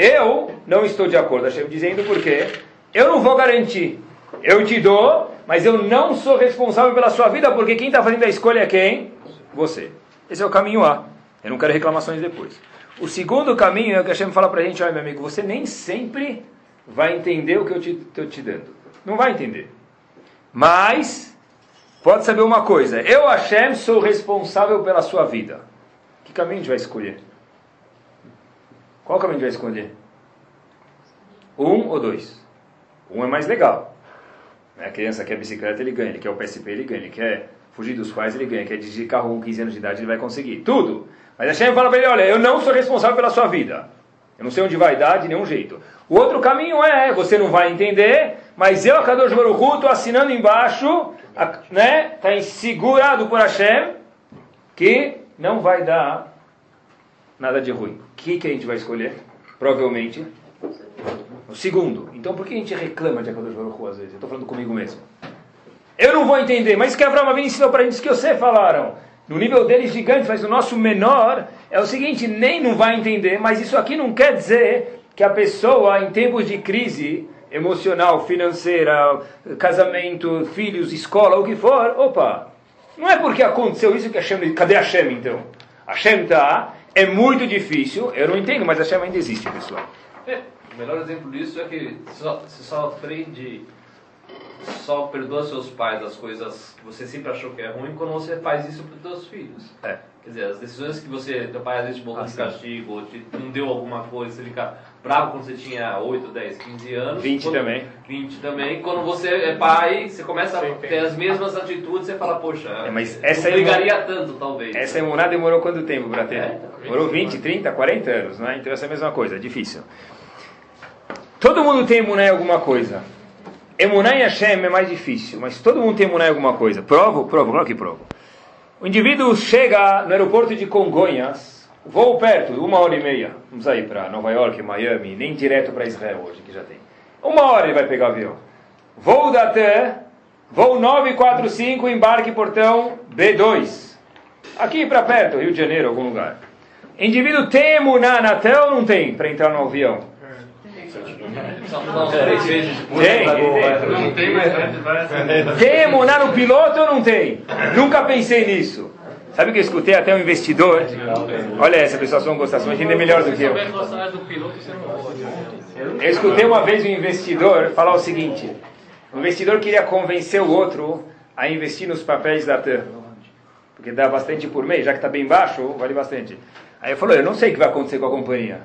[SPEAKER 1] eu não estou de acordo, Hashem dizendo porque eu não vou garantir. Eu te dou, mas eu não sou responsável pela sua vida, porque quem está fazendo a escolha é quem? Você. Esse é o caminho A. Eu não quero reclamações depois. O segundo caminho é o que Hashem fala para a gente, olha meu amigo, você nem sempre vai entender o que eu estou te, te dando. Não vai entender. Mas, pode saber uma coisa, eu Hashem sou responsável pela sua vida. Que caminho a gente vai escolher? Qual caminho a gente vai escolher? Um ou dois? Um é mais legal. Né? A criança quer bicicleta, ele ganha. Ele quer o PSP, ele ganha. Ele quer fugir dos pais, ele ganha. Quer dirigir carro com 15 anos de idade, ele vai conseguir. Tudo. Mas a Shem fala para ele, olha, eu não sou responsável pela sua vida. Eu não sei onde vai dar de nenhum jeito. O outro caminho é, você não vai entender, mas eu, a Kadosh Baruch estou assinando embaixo, né? Está segurado por Hashem, que não vai dar nada de ruim. O que, que a gente vai escolher? Provavelmente Segundo. Então por que a gente reclama de Akadosh Baruch Hu às vezes? Eu estou falando comigo mesmo. Eu não vou entender, mas que Avraham Avinu ensinou para gente que você falaram. No nível deles gigante, mas o nosso menor é o seguinte, nem não vai entender, mas isso aqui não quer dizer que a pessoa em tempos de crise emocional, financeira, casamento, filhos, escola, o que for, opa, não é porque aconteceu isso que Hashem, cadê a Hashem então? A Hashem está, é muito difícil, eu não entendo, mas a Hashem ainda existe, pessoal.
[SPEAKER 2] O melhor exemplo disso é que você só, você só aprende, só perdoa seus pais as coisas que você sempre achou que é ruim quando você faz isso para os seus filhos.
[SPEAKER 1] É.
[SPEAKER 2] Quer dizer, as decisões que você, teu pai às vezes te botou
[SPEAKER 1] Ah,
[SPEAKER 2] de
[SPEAKER 1] sim.
[SPEAKER 2] castigo, ou te, não deu alguma coisa, você fica bravo quando você tinha 8, 10, 15 anos.
[SPEAKER 1] 20
[SPEAKER 2] quando-
[SPEAKER 1] também.
[SPEAKER 2] 20 também. Quando você é pai, você começa a ter as mesmas atitudes, você fala, poxa,
[SPEAKER 1] É, mas
[SPEAKER 2] não
[SPEAKER 1] essa é
[SPEAKER 2] brigaria tanto, talvez.
[SPEAKER 1] Essa emuná demorou quanto tempo para ter?
[SPEAKER 2] É,
[SPEAKER 1] Demorou 20, 30, 40 anos, né? Então essa é a mesma coisa, é difícil. Todo mundo tem emuná em alguma coisa. Emuná em Hashem é mais difícil, mas todo mundo tem emuná em alguma coisa. Provo? Provo, claro que provo. O indivíduo chega no aeroporto de Congonhas, voo perto, uma hora e meia. Vamos aí para Nova York, Miami, nem direto para Israel hoje, que já tem. Uma hora ele vai pegar avião. Voo da TAM, voo 945, embarque portão B2. Aqui para perto, Rio de Janeiro, algum lugar. Indivíduo tem emuná na TAM ou não tem para entrar no avião?
[SPEAKER 2] Depois.
[SPEAKER 1] Tem, tem.
[SPEAKER 5] tem mais
[SPEAKER 1] Tem no piloto ou não tem? Nunca pensei nisso. Sabe que eu escutei até um investidor? Olha essa, pessoal, vão gostar, vocês vão entender melhor do que eu. Eu escutei uma vez um investidor falar o seguinte: o investidor queria convencer o outro a investir nos papéis da TAM, porque dá bastante por mês, já que está bem baixo, vale bastante. Aí ele falou: Eu não sei o que vai acontecer com a companhia.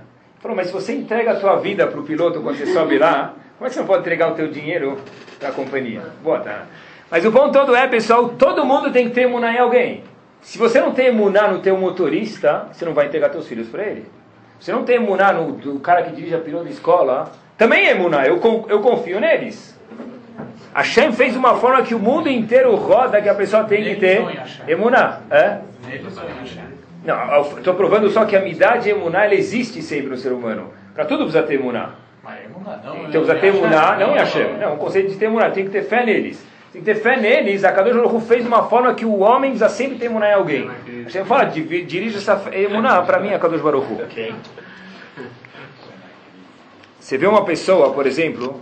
[SPEAKER 1] Falou: Mas se você entrega a tua vida para o piloto quando você sobe lá, como é que você não pode entregar o teu dinheiro para a companhia? Boa, tá. Mas o ponto todo é, pessoal: todo mundo tem que ter emuná em alguém. Se você não tem emuná no teu motorista, você não vai entregar teus filhos para ele. Você não tem emuná no do cara que dirige a piloto da escola, também é emuná, eu, eu confio neles. Hashem fez uma forma que o mundo inteiro roda que a pessoa tem que ter emuná. É? Não, estou provando só que a amidade emuná ela existe sempre no ser humano. Para tudo precisa ter emuná.
[SPEAKER 5] Mas é emuná, não.
[SPEAKER 1] Então precisa ter emuná, não em Hashem. Não, o conceito de ter emuná, tem que ter fé neles. Tem que ter fé neles. A Kadosh Baruch fez uma forma que o homem precisa sempre ter emuná em alguém. Hashem fala, dirige essa emuná para mim, a Kadosh Baruch Hu. Você vê uma pessoa, por exemplo,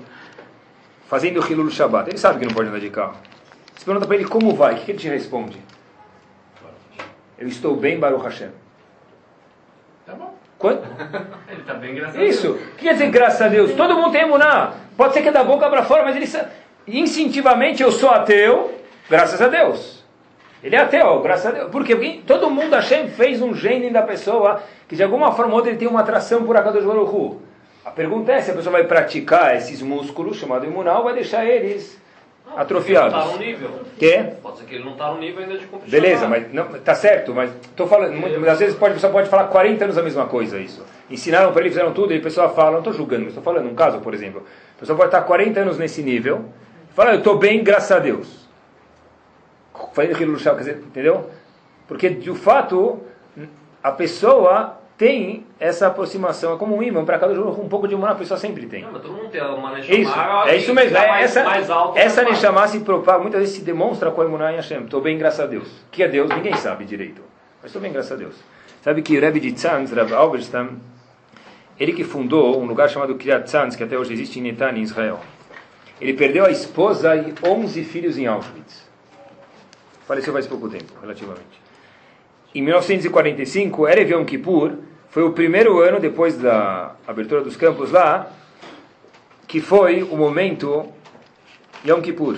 [SPEAKER 1] fazendo Hilul Shabbat. Ele sabe que não pode andar de carro. Você pergunta para ele como vai, o que que ele te responde? Eu estou bem, Baruch Hashem.
[SPEAKER 5] Tá bom.
[SPEAKER 1] Quanto?
[SPEAKER 5] Ele tá bem, graças a Deus.
[SPEAKER 1] Isso. O que quer dizer graças a Deus? Todo mundo tem emuná. Pode ser que é da boca para fora, mas ele instintivamente eu sou ateu, graças a Deus. Ele é ateu, graças a Deus. Por quê? Porque todo mundo, Hashem, fez um gênio da pessoa que de alguma forma ou outra ele tem uma atração por Akadosh Baruch Hu. A pergunta é se a pessoa vai praticar esses músculos, chamado imunal, vai deixar eles atrofiados.
[SPEAKER 2] Não tá no nível.
[SPEAKER 1] Quê?
[SPEAKER 2] Pode ser que ele não tá no nível ainda de cumprir
[SPEAKER 1] Beleza, mas não, tá certo, mas tô falando, muitas vezes pode, a pessoa pode falar 40 anos a mesma coisa isso. Ensinaram para ele, fizeram tudo, e a pessoa fala, não estou julgando, mas estou falando um caso, por exemplo. A pessoa pode estar 40 anos nesse nível, fala, eu estou bem, graças a Deus. Fazendo aquilo quer dizer, entendeu? Porque de fato a pessoa tem essa aproximação, é como um imã para cada jogo, um pouco de uma a pessoa sempre tem.
[SPEAKER 2] Não, mas todo mundo tem uma
[SPEAKER 1] Isso,
[SPEAKER 2] Neshama,
[SPEAKER 1] é isso mesmo.
[SPEAKER 2] dá
[SPEAKER 1] É,
[SPEAKER 2] mais,
[SPEAKER 1] essa
[SPEAKER 2] mais alto,
[SPEAKER 1] essa Neshama se propaga, muitas vezes se demonstra com a Emuná em Hashem. Estou bem, graças a Deus. O que é Deus? Ninguém sabe direito. Mas estou bem, graças a Deus. Sabe que o Rebbe de Tzanz, Rav Alberstam, ele que fundou um lugar chamado Kiryat Tzanz, que até hoje existe em Netan, em Israel. Ele perdeu a esposa e 11 filhos em Auschwitz. Faleceu faz pouco tempo, relativamente. Em 1945, Erev Yom Kippur, foi o primeiro ano depois da abertura dos campos lá, que foi o momento Yom Kippur.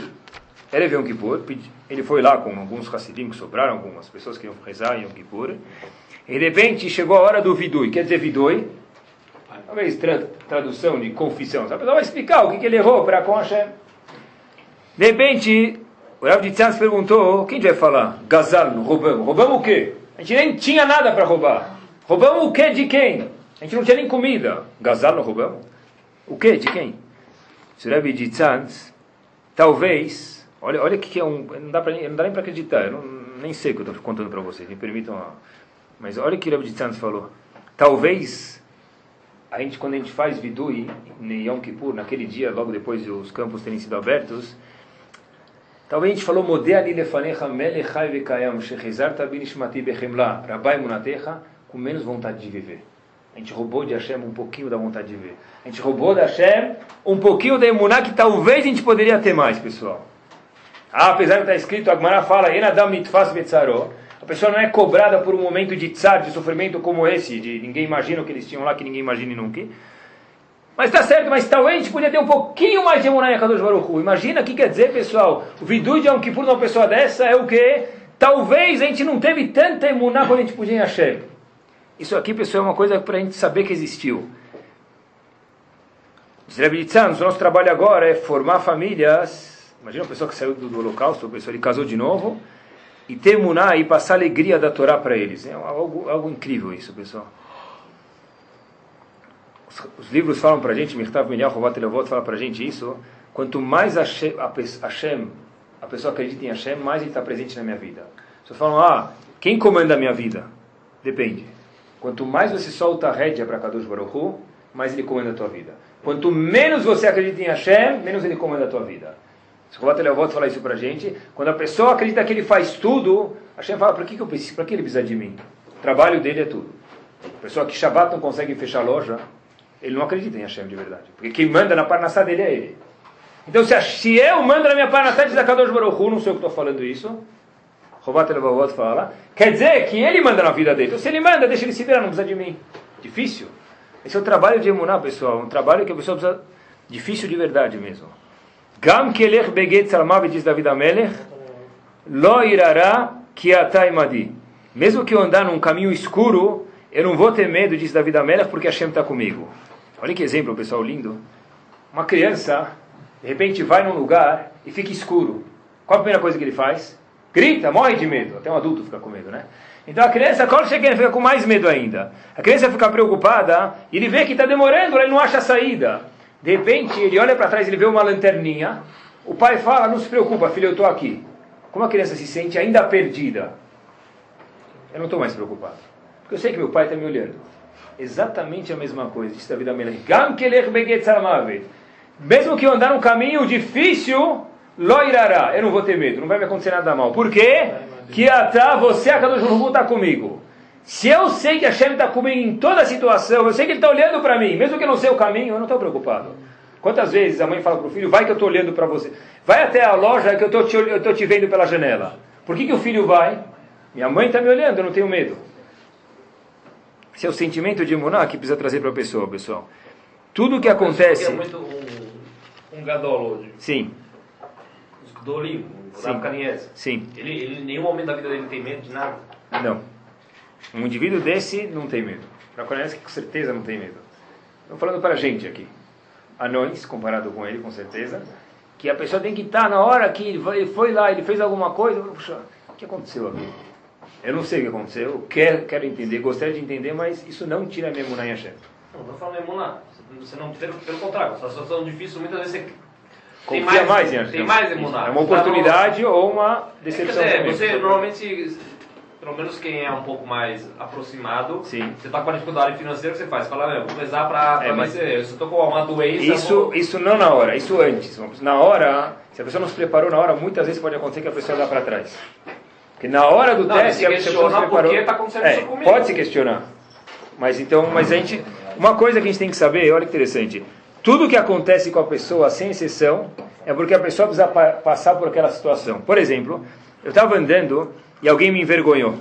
[SPEAKER 1] Erev Yom Kippur, ele foi lá com alguns Hassidim que sobraram, algumas pessoas que iam rezar em Yom Kippur, e de repente chegou a hora do Vidui. Quer dizer, Vidui, talvez tra tradução de confissão. A pessoa vai explicar o que, que ele errou para com Hashem. De repente, o Rav de perguntou, o que a gente vai falar? Gazal, roubamos. Roubamos o quê? A gente nem tinha nada para roubar. Roubamos o quê de quem? A gente não tinha nem comida. Gazal, roubamos? O quê? De quem? O Rav de Tzanz, talvez, olha, olha o que que é um, não dá, pra, não dá nem para acreditar, eu não, nem sei o que eu estou contando para vocês, me permitam, mas olha o que o Rav de Tzanz falou. Talvez a gente, quando a gente faz vidui em Yom Kippur, naquele dia, logo depois de os campos terem sido abertos, talvez a gente falou, Modea lefanecha melechai vekayam rabai munatecha, com menos vontade de viver. A gente roubou de Hashem um pouquinho da vontade de ver. A gente roubou da Hashem um pouquinho da emuná que talvez a gente poderia ter mais, pessoal. Ah, apesar de estar escrito, a Gemara fala, a pessoa não é cobrada por um momento de tsar, de sofrimento como esse, de ninguém imagina o que eles tinham lá, que ninguém imagine nunca. Mas está certo, mas talvez a gente podia ter um pouquinho mais de emuná em Akadosh Baruch. Imagina o que quer dizer, pessoal. O vidu de Yom Kippur uma pessoa dessa é o quê? Talvez a gente não teve tanta emuná quando a gente podia em Hashem. Isso aqui, pessoal, é uma coisa para a gente saber que existiu. Zrebilitzan, o nosso trabalho agora é formar famílias. Imagina uma pessoa que saiu do, holocausto, uma pessoa que casou de novo, e ter muná e passar alegria da Torá para eles. É algo, algo incrível isso, pessoal. Os, os livros falam para a gente, Mirtav Milhar, Rovat Elevot fala para a gente isso. Quanto mais Hashem, Hashem, a pessoa acredita em Hashem, mais ele está presente na minha vida. Pessoas falam, ah, quem comanda a minha vida? Depende. Quanto mais você solta a rédea para Kadosh Baruch Hu, mais ele comanda a tua vida. Quanto menos você acredita em Hashem, menos ele comanda a tua vida. Escovat Leovot fala isso pra gente. Quando a pessoa acredita que ele faz tudo, Hashem fala, para que, que eu preciso? Para que ele precisa de mim? O trabalho dele é tudo. A pessoa que Shabbat não consegue fechar a loja, ele não acredita em Hashem de verdade. Porque quem manda na parnassá dele é ele. Então, se, se eu mando na minha parnassá, diz a Kadosh Baruch Hu, não sei o que estou falando isso, Levavot fala, quer dizer que ele manda na vida dele. Então, se ele manda, deixa ele se virar, não precisa de mim. Difícil. Esse é o trabalho de emuná, pessoal. Um trabalho que a pessoa precisa... Difícil de verdade mesmo. Gam kelech beget salmav, diz David Amelech, lo irará kiataimadi. Mesmo que eu andar num caminho escuro, eu não vou ter medo, diz David Amelech, porque Hashem está comigo. Olha que exemplo, pessoal, lindo. Uma criança, de repente, vai num lugar e fica escuro. Qual a primeira coisa que ele faz? Grita, morre de medo. Até um adulto fica com medo, né? Então a criança, quando chega, fica com mais medo ainda. A criança fica preocupada, e ele vê que está demorando, ele não acha a saída. De repente, ele olha para trás, ele vê uma lanterninha. O pai fala, não se preocupa, filho, eu estou aqui. Como a criança se sente ainda perdida? Eu não estou mais preocupado. Porque eu sei que meu pai está me olhando. Exatamente a mesma coisa. Disse David Amelech. Mesmo que eu andar num caminho difícil, loirará. Eu não vou ter medo, não vai me acontecer nada mal. Por quê? Que até você, a Kadosh Baruch está comigo. Se eu sei que a Hashem está comigo em toda situação, eu sei que ele está olhando para mim, mesmo que eu não sei o caminho, eu não estou preocupado. Quantas vezes a mãe fala para o filho, vai que eu estou olhando para você. Vai até a loja que eu estou te, te vendo pela janela. Por que, que o filho vai? Minha mãe está me olhando, eu não tenho medo. Esse é o sentimento de imuná que precisa trazer para a pessoa, pessoal. Tudo que acontece...
[SPEAKER 2] É muito um, um gadol hoje.
[SPEAKER 1] Sim.
[SPEAKER 2] Os Gdolim, o
[SPEAKER 1] Sim.
[SPEAKER 2] Rav.
[SPEAKER 1] Sim.
[SPEAKER 2] Ele, ele em nenhum momento da vida dele tem medo de nada.
[SPEAKER 1] Não. Um indivíduo desse não tem medo. Para conhece que com certeza não tem medo. Estou falando para a gente aqui. Anões, comparado com ele, com certeza. Que a pessoa tem que estar na hora que ele foi lá, ele fez alguma coisa. Puxa, o que aconteceu aqui? Eu não sei o que aconteceu, eu quero, quero entender, gostaria de entender, mas isso não tira mesmo na Hashem.
[SPEAKER 2] Não, não falando emuná. Você não, pelo, pelo contrário, essa situação difícil, muitas vezes você tem
[SPEAKER 1] Confia
[SPEAKER 2] mais,
[SPEAKER 1] mais em Hashem.
[SPEAKER 2] Tem mais emuná.
[SPEAKER 1] É uma oportunidade ou uma
[SPEAKER 2] Quer
[SPEAKER 1] decepção.
[SPEAKER 2] dizer,
[SPEAKER 1] também.
[SPEAKER 2] você normalmente, pelo menos quem é um pouco mais aproximado,
[SPEAKER 1] Sim.
[SPEAKER 2] você está com uma dificuldade financeira, que você faz? Fala, meu, vou rezar para
[SPEAKER 1] É,
[SPEAKER 2] é,
[SPEAKER 1] mas-
[SPEAKER 2] vencer. Se eu estou com uma doença,
[SPEAKER 1] Isso,
[SPEAKER 2] vou...
[SPEAKER 1] isso não na hora, isso antes. Na hora, se a pessoa não se preparou na hora, muitas vezes pode acontecer que a pessoa dá para trás. Porque na hora do
[SPEAKER 2] Não,
[SPEAKER 1] teste,
[SPEAKER 2] se
[SPEAKER 1] a pessoa não se preparou.
[SPEAKER 2] tá acontecendo
[SPEAKER 1] é,
[SPEAKER 2] comigo.
[SPEAKER 1] pode se questionar. Mas então, mas a gente, uma coisa que a gente tem que saber, olha que interessante. Tudo que acontece com a pessoa, sem exceção, é porque a pessoa precisa pa- passar por aquela situação. Por exemplo, eu estava andando e alguém me envergonhou.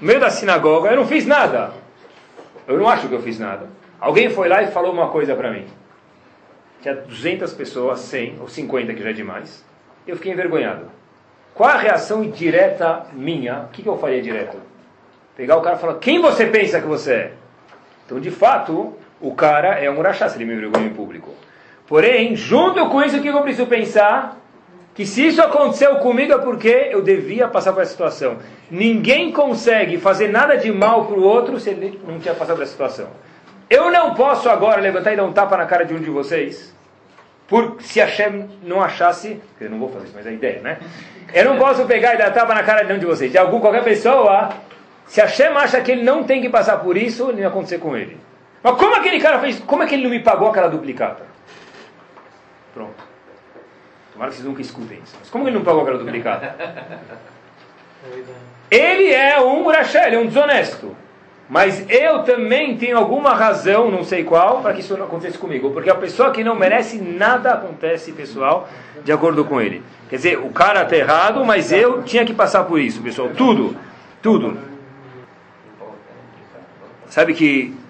[SPEAKER 1] No meio da sinagoga, eu não fiz nada. Eu não acho que eu fiz nada. Alguém foi lá e falou uma coisa para mim. Tinha 200 pessoas, 100 ou 50, que já é demais. Eu fiquei envergonhado. Qual a reação direta minha? O que, que eu faria direto? Pegar o cara e falar, quem você pensa que você é? Então, de fato, o cara é um rachá se ele me envergonha em público. Porém, junto com isso, o que eu preciso pensar? Que se isso aconteceu comigo é porque eu devia passar por essa situação. Ninguém consegue fazer nada de mal para o outro se ele não tinha passado por essa situação. Eu não posso agora levantar e dar um tapa na cara de um de vocês, por se a Shem não achasse, eu não vou fazer isso, mas é a ideia, né? Eu não posso pegar e dar tapa na cara de um de vocês, de algum qualquer pessoa, se a Shem acha que ele não tem que passar por isso, não vai acontecer com ele. Mas como aquele cara fez? Como é que ele não me pagou aquela duplicata? Pronto. Tomara que vocês nunca escutem isso. Mas como ele não pagou aquela duplicata? Ele é um Rachel, ele é um desonesto. Mas eu também tenho alguma razão, não sei qual, para que isso não aconteça comigo. Porque a pessoa que não merece, nada acontece, pessoal, de acordo com ele. Quer dizer, o cara está errado, mas eu tinha que passar por isso, pessoal. Tudo, tudo. Sabe que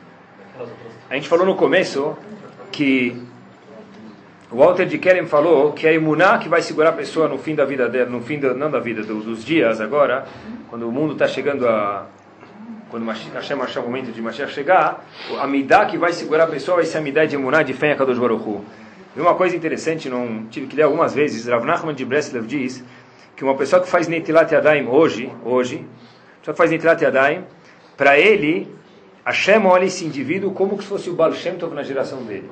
[SPEAKER 1] a gente falou no começo que o Walter de Kerem falou que é a imuná que vai segurar a pessoa no fim da vida dela, no fim da, não da vida, do, dos dias agora, quando o mundo está chegando a quando Hashem achar o momento de Mashiach chegar, a midá que vai segurar a pessoa vai ser a midá de emuná de fé em Kadosh Baruch Hu. E uma coisa interessante, não tive que ler algumas vezes, Rav Nachman de Breslev diz que uma pessoa que faz Netilat Yadayim hoje, hoje, que faz Netilat Yadayim, para ele, Hashem olha esse indivíduo como se fosse o Baal Shem Tov na geração dele.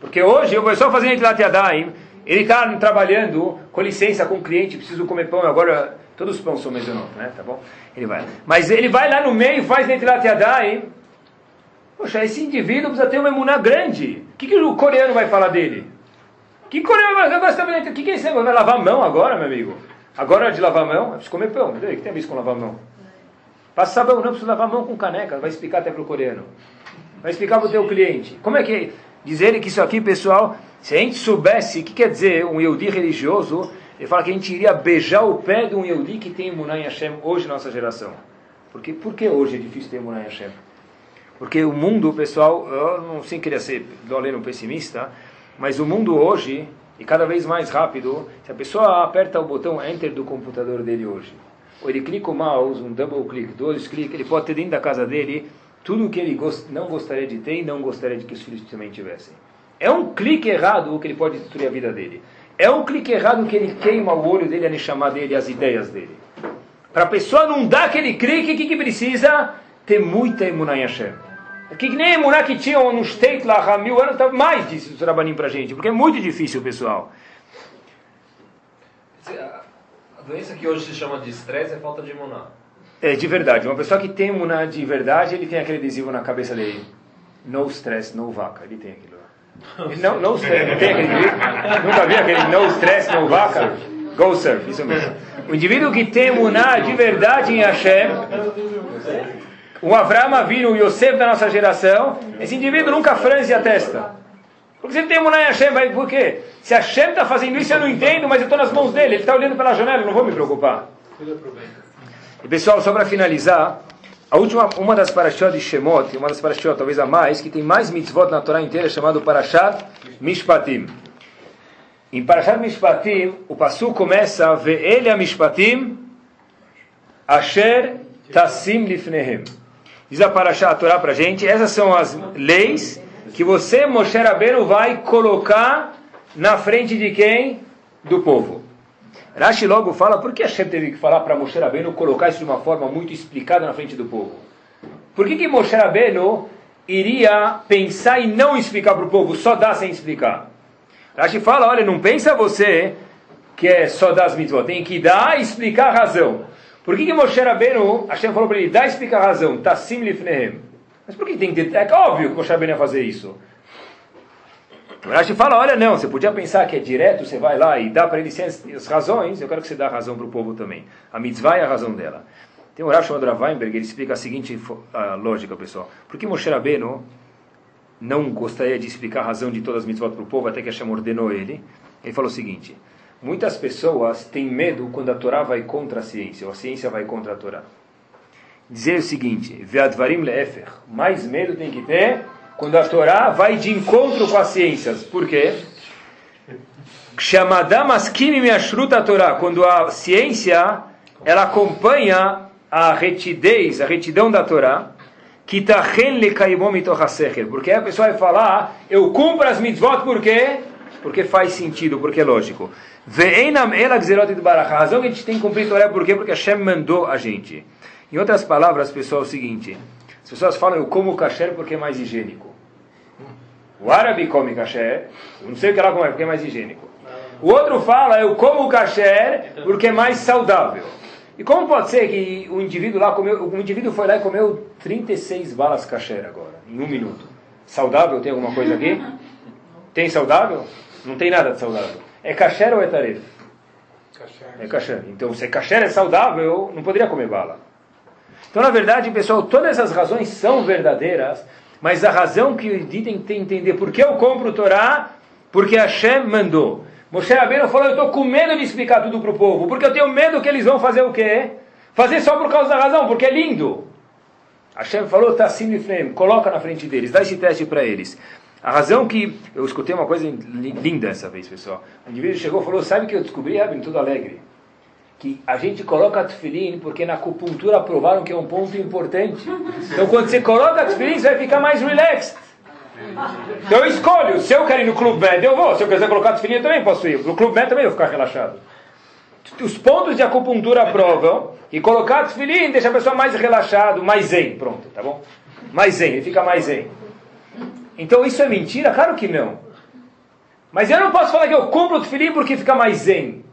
[SPEAKER 1] Porque hoje, o pessoal fazendo Netilat Yadayim, ele está trabalhando, com licença, com cliente, preciso comer pão, agora todos os pães são mezonot, né? Tá bom? Ele vai. Mas ele vai lá no meio, faz Netilat Yadayim, Poxa, esse indivíduo precisa ter uma emuná grande. O que, que o coreano vai falar dele? Que coreano vai falar? O que, que é negócio? Vai lavar a mão agora, meu amigo? Agora é de lavar a mão? Preciso comer pão. O que tem a ver com lavar a mão? Passa sabão, não precisa lavar a mão com caneca. Vai explicar até para o coreano. Vai explicar para o teu cliente. Como é que é? Dizer que isso aqui, pessoal, se a gente soubesse o que quer dizer um Yehudi religioso, ele fala que a gente iria beijar o pé de um Yehudi que tem Emuná em Hashem hoje nossa geração. Porque, por que hoje é difícil ter Emuná em Hashem? Porque o mundo, pessoal, eu não sei querer ser doleno pessimista, mas o mundo hoje, e cada vez mais rápido, se a pessoa aperta o botão Enter do computador dele hoje, ou ele clica o mouse, um double click, dois cliques, ele pode ter dentro da casa dele tudo o que ele gost, não gostaria de ter e não gostaria de que os filhos também tivessem. É um clique errado que ele pode destruir a vida dele. É um clique errado que ele queima o olho dele, a chamar dele, as ideias dele. Para a pessoa não dar aquele clique, o que, que precisa? Ter muita emuná em Hashem. Que nem emuná que tinha no State lá há mil anos, tá mais disso o Rabanim para gente, porque é muito difícil, pessoal.
[SPEAKER 2] A doença que hoje se chama de estresse é falta de emuná.
[SPEAKER 1] É, de verdade. Uma pessoa que tem emuná de verdade, ele tem aquele adesivo na cabeça dele. No stress, no vaca. Ele tem aquilo lá. Ele não, no stress, não tem aquele? Nunca viu aquele no stress, no vaca? Go surf, isso mesmo. O indivíduo que tem emuná de verdade em Hashem, o Avram Avinu, o Yosef da nossa geração, esse indivíduo nunca franze a testa. Porque você tem emuná em Hashem, por quê? Se Hashem está fazendo isso, eu não entendo, mas eu estou nas mãos dele, ele está olhando pela janela, eu não vou me preocupar. E pessoal, só para finalizar, a última, uma das parashot de Shemot, uma das parashot, talvez a mais, que tem mais mitzvot na Torá inteira, é chamado Parashat Mishpatim. Em Parashat Mishpatim, o passo começa, Ve'ele a Mishpatim, Asher Tassim Lifnehem. Diz a Parashat a Torá para a gente, essas são as leis que você, Moshe Rabbeinu, vai colocar na frente de quem? Do povo. Rashi logo fala, por que Hashem teve que falar para Moshe Rabbeinu colocar isso de uma forma muito explicada na frente do povo? Por que, que Moshe Rabbeinu iria pensar e não explicar para o povo, só dar sem explicar? Rashi fala, olha, não pensa você que é só dar as mitzvot, tem que dar e explicar a razão. Por que, que Moshe Rabbeinu, Hashem falou para ele, dá e explica a razão, Tassim Lifnehem. Mas por que tem que ter, é óbvio que Moshe Rabbeinu ia fazer isso. Rashi fala, olha não, você podia pensar que é direto, você vai lá e dá para ele as razões, eu quero que você dê a razão para o povo também. A mitzvah é a razão dela. Tem um Rashi chamado Weinberg, ele explica a seguinte a lógica, pessoal. Por que Moshe Rabbeinu não gostaria de explicar a razão de todas as mitzvot para o povo, até que Hashem ordenou ele? Ele falou o seguinte, muitas pessoas têm medo quando a Torá vai contra a ciência, ou a ciência vai contra a Torá. Dizer o seguinte, Ve'advarim le'efer, mais medo tem que ter quando a Torá vai de encontro com as ciências. Por quê? a Torá, quando a ciência ela acompanha a retidez, a retidão da Torá, porque a pessoa vai falar, eu cumpro as mitzvot por quê? Porque faz sentido, porque é lógico. A razão que a gente tem que cumprir a Torá é por quê? Porque Hashem mandou a gente. Em outras palavras, pessoal, é o seguinte, as pessoas falam, eu como kasher porque é mais higiênico. O árabe come kasher, não sei o que ela come, porque é mais higiênico. O outro fala, eu como kasher porque é mais saudável. E como pode ser que o indivíduo lá comeu, o indivíduo foi lá e comeu 36 balas kasher agora, em um minuto. Saudável, tem alguma coisa aqui? Tem saudável? Não tem nada de saudável. É kasher ou é taref? É kasher. Então, se kasher é saudável, não poderia comer bala. Então, na verdade, pessoal, todas essas razões são verdadeiras, mas a razão que o tem que entender por que eu compro o Torá, porque Hashem mandou. Moshe Rabbeinu falou, eu estou com medo de explicar tudo para o povo, porque eu tenho medo que eles vão fazer o quê? Fazer só por causa da razão, porque é lindo. Hashem falou, assim de frente, coloca na frente deles, dá esse teste para eles. A razão que, eu escutei uma coisa linda essa vez, pessoal. O indivíduo chegou e falou, sabe o que eu descobri, Rabino, tudo alegre? Que a gente coloca tefilim porque na acupuntura provaram que é um ponto importante. Então quando você coloca tefilim, você vai ficar mais relaxed. Então eu escolho, se eu quero ir no Clube Med, eu vou. Se eu quiser colocar tefilim, eu também posso ir. No Clube Med também eu vou ficar relaxado. Os pontos de acupuntura provam que colocar tefilim deixa a pessoa mais relaxado, mais zen. Pronto, tá bom? Mais zen, ele fica mais zen. Então isso é mentira? Claro que não. Mas eu não posso falar que eu compro o tefilim porque fica mais zen.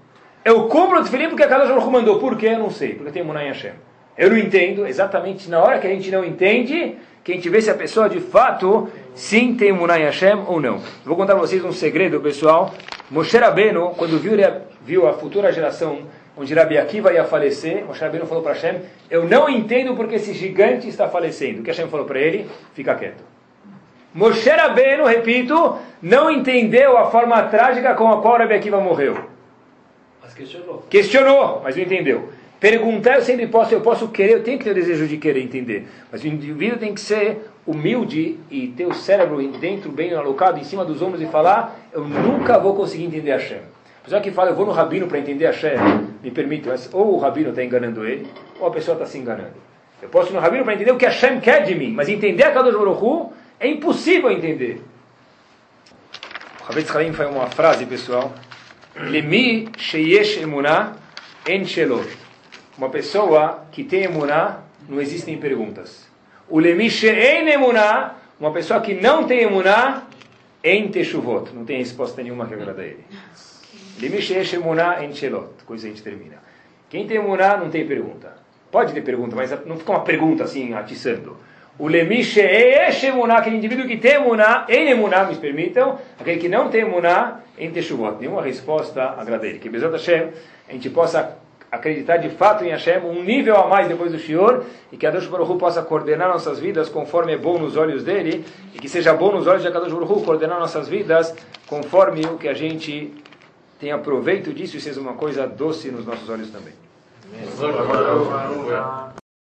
[SPEAKER 1] Eu compro o tefilim porque a Kadosh Baruch mandou. Por quê? Eu não sei. Porque tem Munay Hashem. Eu não entendo. Exatamente na hora que a gente não entende, que a gente vê se a pessoa de fato sim tem Munay Hashem ou não. Vou contar para vocês um segredo, pessoal. Moshe Rabbeinu, quando viu, viu a futura geração onde Rabi Akiva ia falecer, Moshe Rabbeinu falou para Hashem, eu não entendo porque esse gigante está falecendo. O que Hashem falou para ele? Fica quieto. Moshe Rabbeinu, repito, não entendeu a forma trágica com a qual Rabi Akiva morreu.
[SPEAKER 2] Questionou.
[SPEAKER 1] Questionou, mas não entendeu. Perguntar eu sempre posso, eu posso querer, eu tenho que ter o desejo de querer entender. Mas o indivíduo tem que ser humilde e ter o cérebro dentro, bem alocado, em cima dos ombros e falar, eu nunca vou conseguir entender. A pessoa que fala, eu vou no rabino para entender Hashem, me permite, mas ou o rabino está enganando ele, ou a pessoa está se enganando. Eu posso ir no rabino para entender o que Hashem quer de mim, mas entender a Kadosh Baruch é impossível entender. O Rabbi Tzchaim faz uma frase, pessoal. Lemi sheyesh emunah en shelot. Uma pessoa que tem emunah, não existem perguntas. O lemi she'en emunah, uma pessoa que não tem emunah, en teshuvot. Não tem resposta nenhuma que agrada a ele. Lemi sheyesh emunah en shelot. Coisa a gente termina. Quem tem emunah não tem pergunta. Pode ter pergunta, mas não fica uma pergunta assim, atiçando. O lemishe é emuná, aquele indivíduo que tem emuná, em emuná, me permitam, aquele que não tem emuná, em teshuvot. Nenhuma resposta agrada ele. Que Bezat Hashem, a gente possa acreditar de fato em Hashem, um nível a mais depois do Shior, e que Deus Baruch possa coordenar nossas vidas conforme é bom nos olhos dele, e que seja bom nos olhos de Kadosh Baruch coordenar nossas vidas conforme o que a gente tenha proveito disso e seja uma coisa doce nos nossos olhos também.